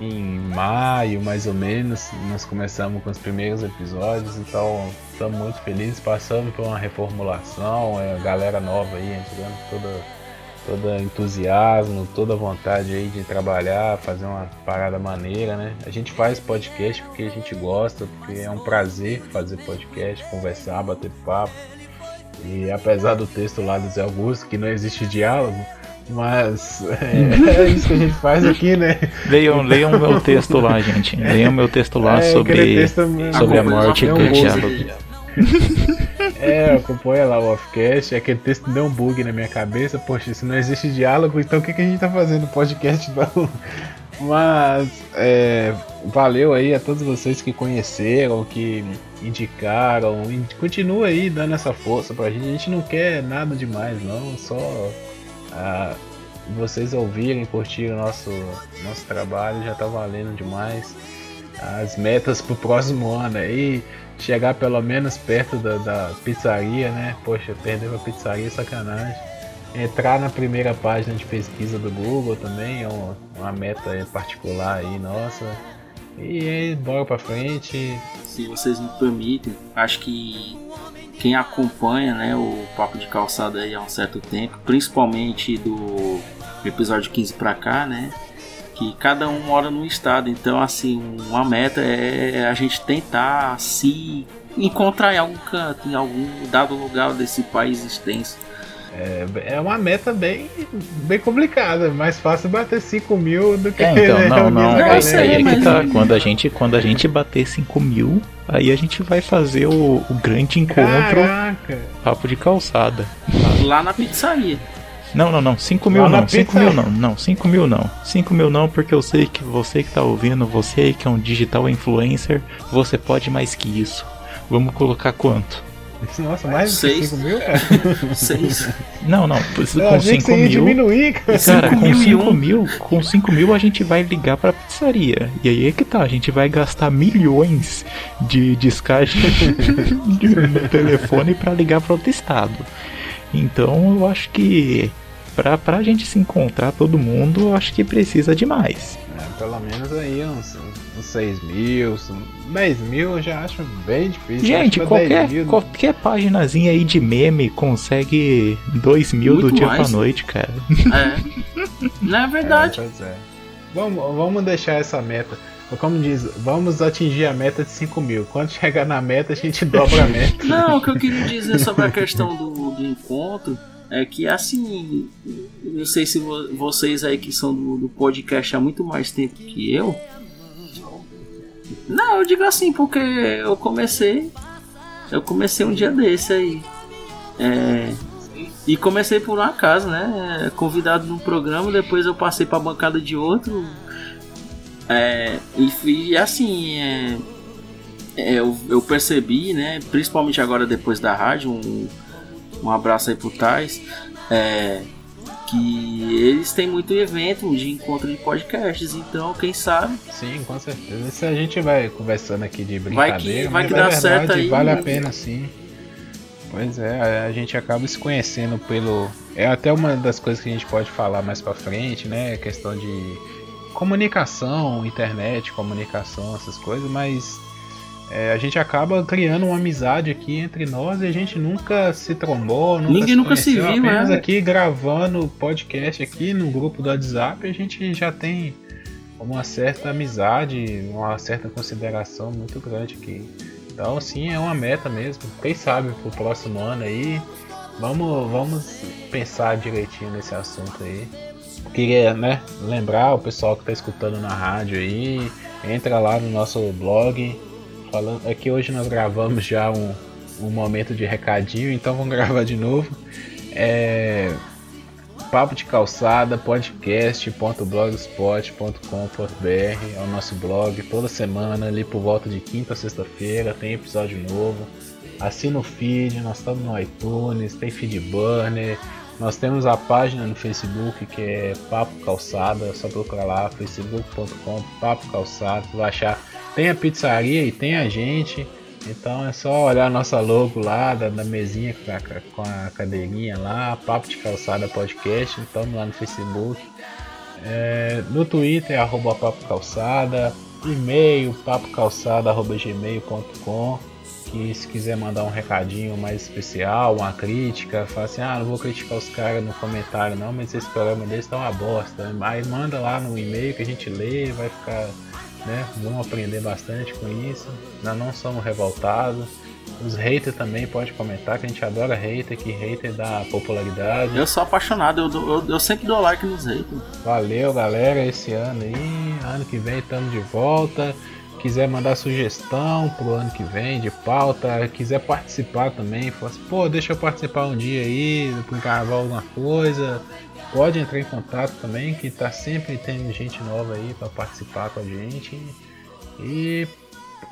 em maio, mais ou menos. Nós começamos com os primeiros episódios, então estamos muito felizes. Passamos por uma reformulação, é, galera nova aí entrando toda todo entusiasmo, toda vontade aí de trabalhar, fazer uma parada maneira, né? A gente faz podcast porque a gente gosta, porque é um prazer fazer podcast, conversar, bater papo. E apesar do texto lá do Zé Augusto, que não existe diálogo, mas é, é isso que a gente faz aqui, né? Leiam, leiam meu texto lá, gente. Leiam meu texto lá é, sobre, texto, sobre a morte e o diálogo. É, acompanha lá o offcast. Aquele texto deu um bug na minha cabeça. Poxa, se não existe diálogo, então o que, que a gente tá fazendo no podcast não? Mas é, valeu aí a todos vocês que conheceram, que indicaram. Continua aí dando essa força pra gente. A gente não quer nada demais, não. Só vocês ouvirem, curtirem o nosso, nosso trabalho já tá valendo demais. As metas pro próximo ano aí chegar pelo menos perto da, da pizzaria, né? Poxa, perder pra pizzaria é sacanagem. Entrar na primeira página de pesquisa do Google também é uma, uma meta particular aí, nossa. E aí, bora pra frente. Se vocês me permitem, acho que quem acompanha né, o Papo de Calçada aí há um certo tempo, principalmente do episódio 15 pra cá, né? que cada um mora num estado, então assim, uma meta é a gente tentar se encontrar em algum canto, em algum dado lugar desse país extenso. É, é uma meta bem, bem complicada, é mais fácil bater 5 mil do que. É, então, né, não, não, não aí, aí é que tá. Quando a, gente, quando a gente bater 5 mil, aí a gente vai fazer o, o grande encontro Caraca. papo de calçada. Lá na pizzaria. Não, não, não. 5 mil não. 5 mil não. Não, 5 mil não. 5 mil não, porque eu sei que você que tá ouvindo, você que é um digital influencer, você pode mais que isso. Vamos colocar quanto? Nossa, mais de 5 mil? 6. Não, não. Com 5 mil. Diminuir, cara. cara com 5 mil, com 5 mil a gente vai ligar pra pizzaria. E aí é que tá, a gente vai gastar milhões de descarte no telefone pra ligar pra outro estado. Então eu acho que pra, pra gente se encontrar todo mundo, eu acho que precisa de mais. É, pelo menos aí uns, uns 6 mil, 10 mil eu já acho bem difícil. Gente, qualquer, mil, qualquer paginazinha aí de meme consegue 2 mil Muito do dia mais. pra noite, cara. É. Não é verdade. É, é. Vamos, vamos deixar essa meta. Como diz, vamos atingir a meta de 5 mil. Quando chegar na meta, a gente dobra a meta. Não, o que eu queria dizer sobre a questão do, do encontro é que, assim, não sei se vocês aí que são do, do podcast há muito mais tempo que eu. Não, eu digo assim, porque eu comecei. Eu comecei um dia desse aí. É, e comecei por um acaso, né? Convidado num programa, depois eu passei pra bancada de outro. É, e, e assim, é, é, eu, eu, percebi, né, principalmente agora depois da rádio, um, um abraço aí pro Tais, É, que eles têm muito evento de encontro de podcasts, então quem sabe. Sim, com certeza. Isso a gente vai conversando aqui de brincadeira. Vai que, vai que dá verdade, certo aí. Vale a pena sim. Pois é, a gente acaba se conhecendo pelo. É até uma das coisas que a gente pode falar mais pra frente, né? A questão de comunicação, internet, comunicação, essas coisas, mas é, a gente acaba criando uma amizade aqui entre nós e a gente nunca se trombou, nunca Ninguém se nunca se viu, apenas é. aqui gravando podcast aqui no grupo do WhatsApp, a gente já tem uma certa amizade, uma certa consideração muito grande aqui. Então, sim, é uma meta mesmo. Quem sabe pro próximo ano aí, vamos, vamos pensar direitinho nesse assunto aí. Queria, né, lembrar o pessoal que está escutando na rádio aí, entra lá no nosso blog, falando. É que hoje nós gravamos já um, um momento de recadinho, então vamos gravar de novo. É, Papo de Calçada podcast.blogspot.com.br é o nosso blog toda semana ali por volta de quinta a sexta-feira tem episódio novo. Assina o feed, nós estamos no iTunes, tem feed burner, nós temos a página no Facebook que é Papo Calçada, é só procurar lá facebook.com Papo Calçada, vai achar tem a pizzaria e tem a gente. Então é só olhar a nossa logo lá da, da mesinha com a, com a, cadeirinha lá, Papo de Calçada Podcast, estamos lá no Facebook. É, no Twitter arroba Papo Calçada, e-mail papocalçada.gmail.com que se quiser mandar um recadinho mais especial, uma crítica, fala assim, ah, não vou criticar os caras no comentário não, mas esse programa deles tá uma bosta. Aí manda lá no e-mail que a gente lê, vai ficar né? Vamos aprender bastante com isso. Nós não somos revoltados. Os haters também pode comentar que a gente adora hater, que hater dá popularidade. Eu sou apaixonado, eu, eu, eu sempre dou like nos haters. Valeu galera, esse ano aí, ano que vem estamos de volta. Quiser mandar sugestão pro ano que vem de pauta, quiser participar também, fala assim, pô, deixa eu participar um dia aí, pro carnaval alguma coisa, pode entrar em contato também, que tá sempre tendo gente nova aí para participar com a gente. E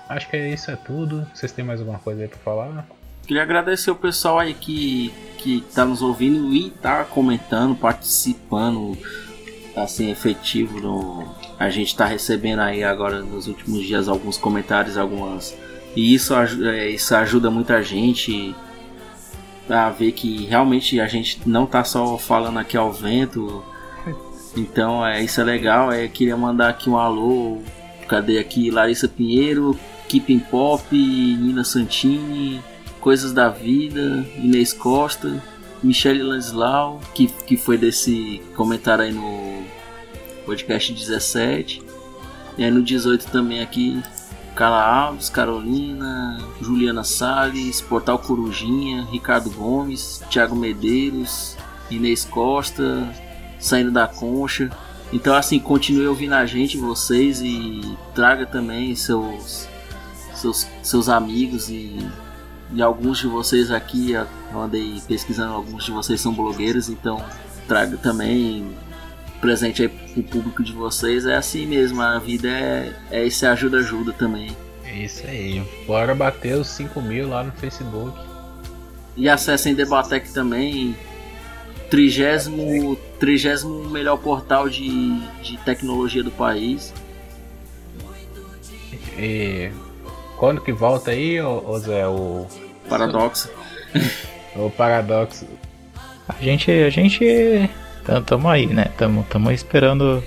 acho que é isso é tudo. Vocês têm mais alguma coisa aí para falar? Queria agradecer o pessoal aí que, que tá nos ouvindo e tá comentando, participando, assim, efetivo no. A gente tá recebendo aí agora nos últimos dias alguns comentários, algumas. E isso, é, isso ajuda muita gente a ver que realmente a gente não tá só falando aqui ao vento. Então é, isso é legal. É, queria mandar aqui um alô. Cadê aqui? Larissa Pinheiro, Keeping Pop, Nina Santini, Coisas da Vida, Inês Costa, Michele Lanslau, que, que foi desse comentário aí no podcast 17. E aí no 18 também aqui Carla Alves, Carolina, Juliana Salles, Portal Corujinha, Ricardo Gomes, Thiago Medeiros, Inês Costa, Saindo da Concha. Então assim, continue ouvindo a gente, vocês, e traga também seus, seus, seus amigos e, e alguns de vocês aqui, eu andei pesquisando, alguns de vocês são blogueiros, então traga também presente aí pro público de vocês. É assim mesmo, a vida é, é esse ajuda-ajuda também. É isso aí. Bora bater os 5 mil lá no Facebook. E acessem Debatec também. Trigésimo, trigésimo melhor portal de, de tecnologia do país. E quando que volta aí, ô, Zé? O Paradoxo. o Paradoxo. A gente, a gente então tamo aí, né? Tamo, tamo esperando.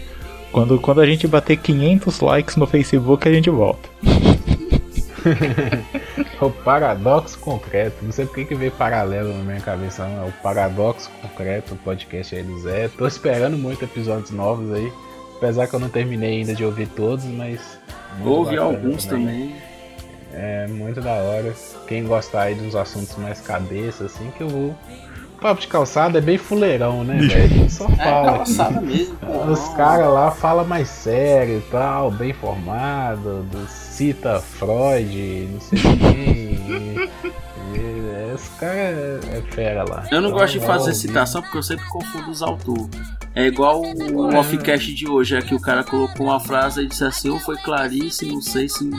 Quando, quando a gente bater 500 likes no Facebook, a gente volta. o paradoxo concreto. Não sei porque que veio paralelo na minha cabeça. Não. É o paradoxo concreto, o podcast aí do Zé. Tô esperando muito episódios novos aí. Apesar que eu não terminei ainda de ouvir todos, mas. Ouvi alguns também. também. É muito da hora. Quem gostar aí dos assuntos mais cabeça, assim, que eu vou papo de calçada é bem fuleirão, né, velho? A gente só é fala. É calçada mesmo, pô. Os caras lá falam mais sério e tal, bem formado, cita Freud, não sei quem. Esse cara é, é fera lá. Eu não então, gosto de fazer citação porque eu sempre confundo os autores. É igual o offcast de hoje, é que o cara colocou uma frase e disse assim, ou foi Clarice, não sei se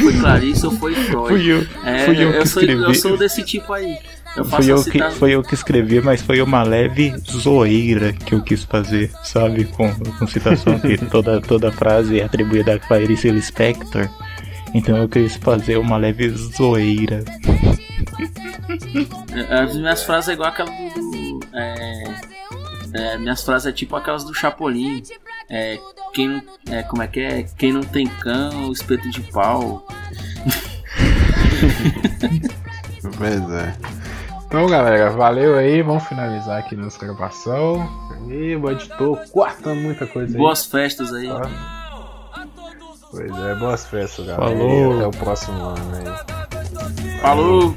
foi Clarice ou foi Freud. Fui eu. É, fui eu, eu, sou, eu sou desse tipo aí. Eu foi, eu que, foi eu que escrevi, mas foi uma leve zoeira que eu quis fazer, sabe? Com, com citação que toda, toda frase é atribuída a Clarice Lispector. Então eu quis fazer uma leve zoeira. As minhas frases é igual aquela do. É, é, minhas frases é tipo aquelas do Chapolin. É, quem, é, como é que é? Quem não tem cão, espeto de pau. pois é. Então, galera, valeu aí. Vamos finalizar aqui nossa gravação. E o editor cortando muita coisa aí. Boas festas aí. Pois é, boas festas, galera. Falou. E até o próximo ano aí. Falou.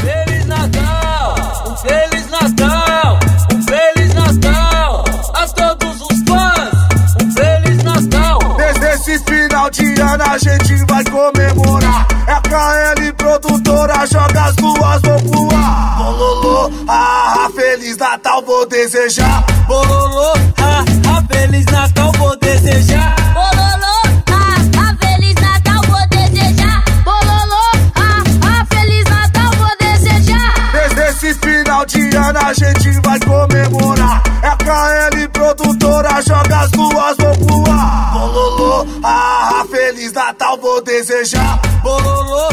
Feliz Natal, um Feliz Natal, um Feliz Natal a todos os fãs, um Feliz Natal. Desde esse final de ano a gente vai comemorar. É KL produtora, joga as duas, vou voar. Bololô, ah, Feliz Natal vou desejar. Bololô, ah, Feliz Natal vou desejar. Bololô, ah, Feliz Natal vou desejar. Bololô, ah, Feliz Natal vou desejar. Desde esse final de ano a gente vai comemorar. É KL produtora, joga as duas, vou voar. Ah, Feliz Natal vou desejar. Bololô,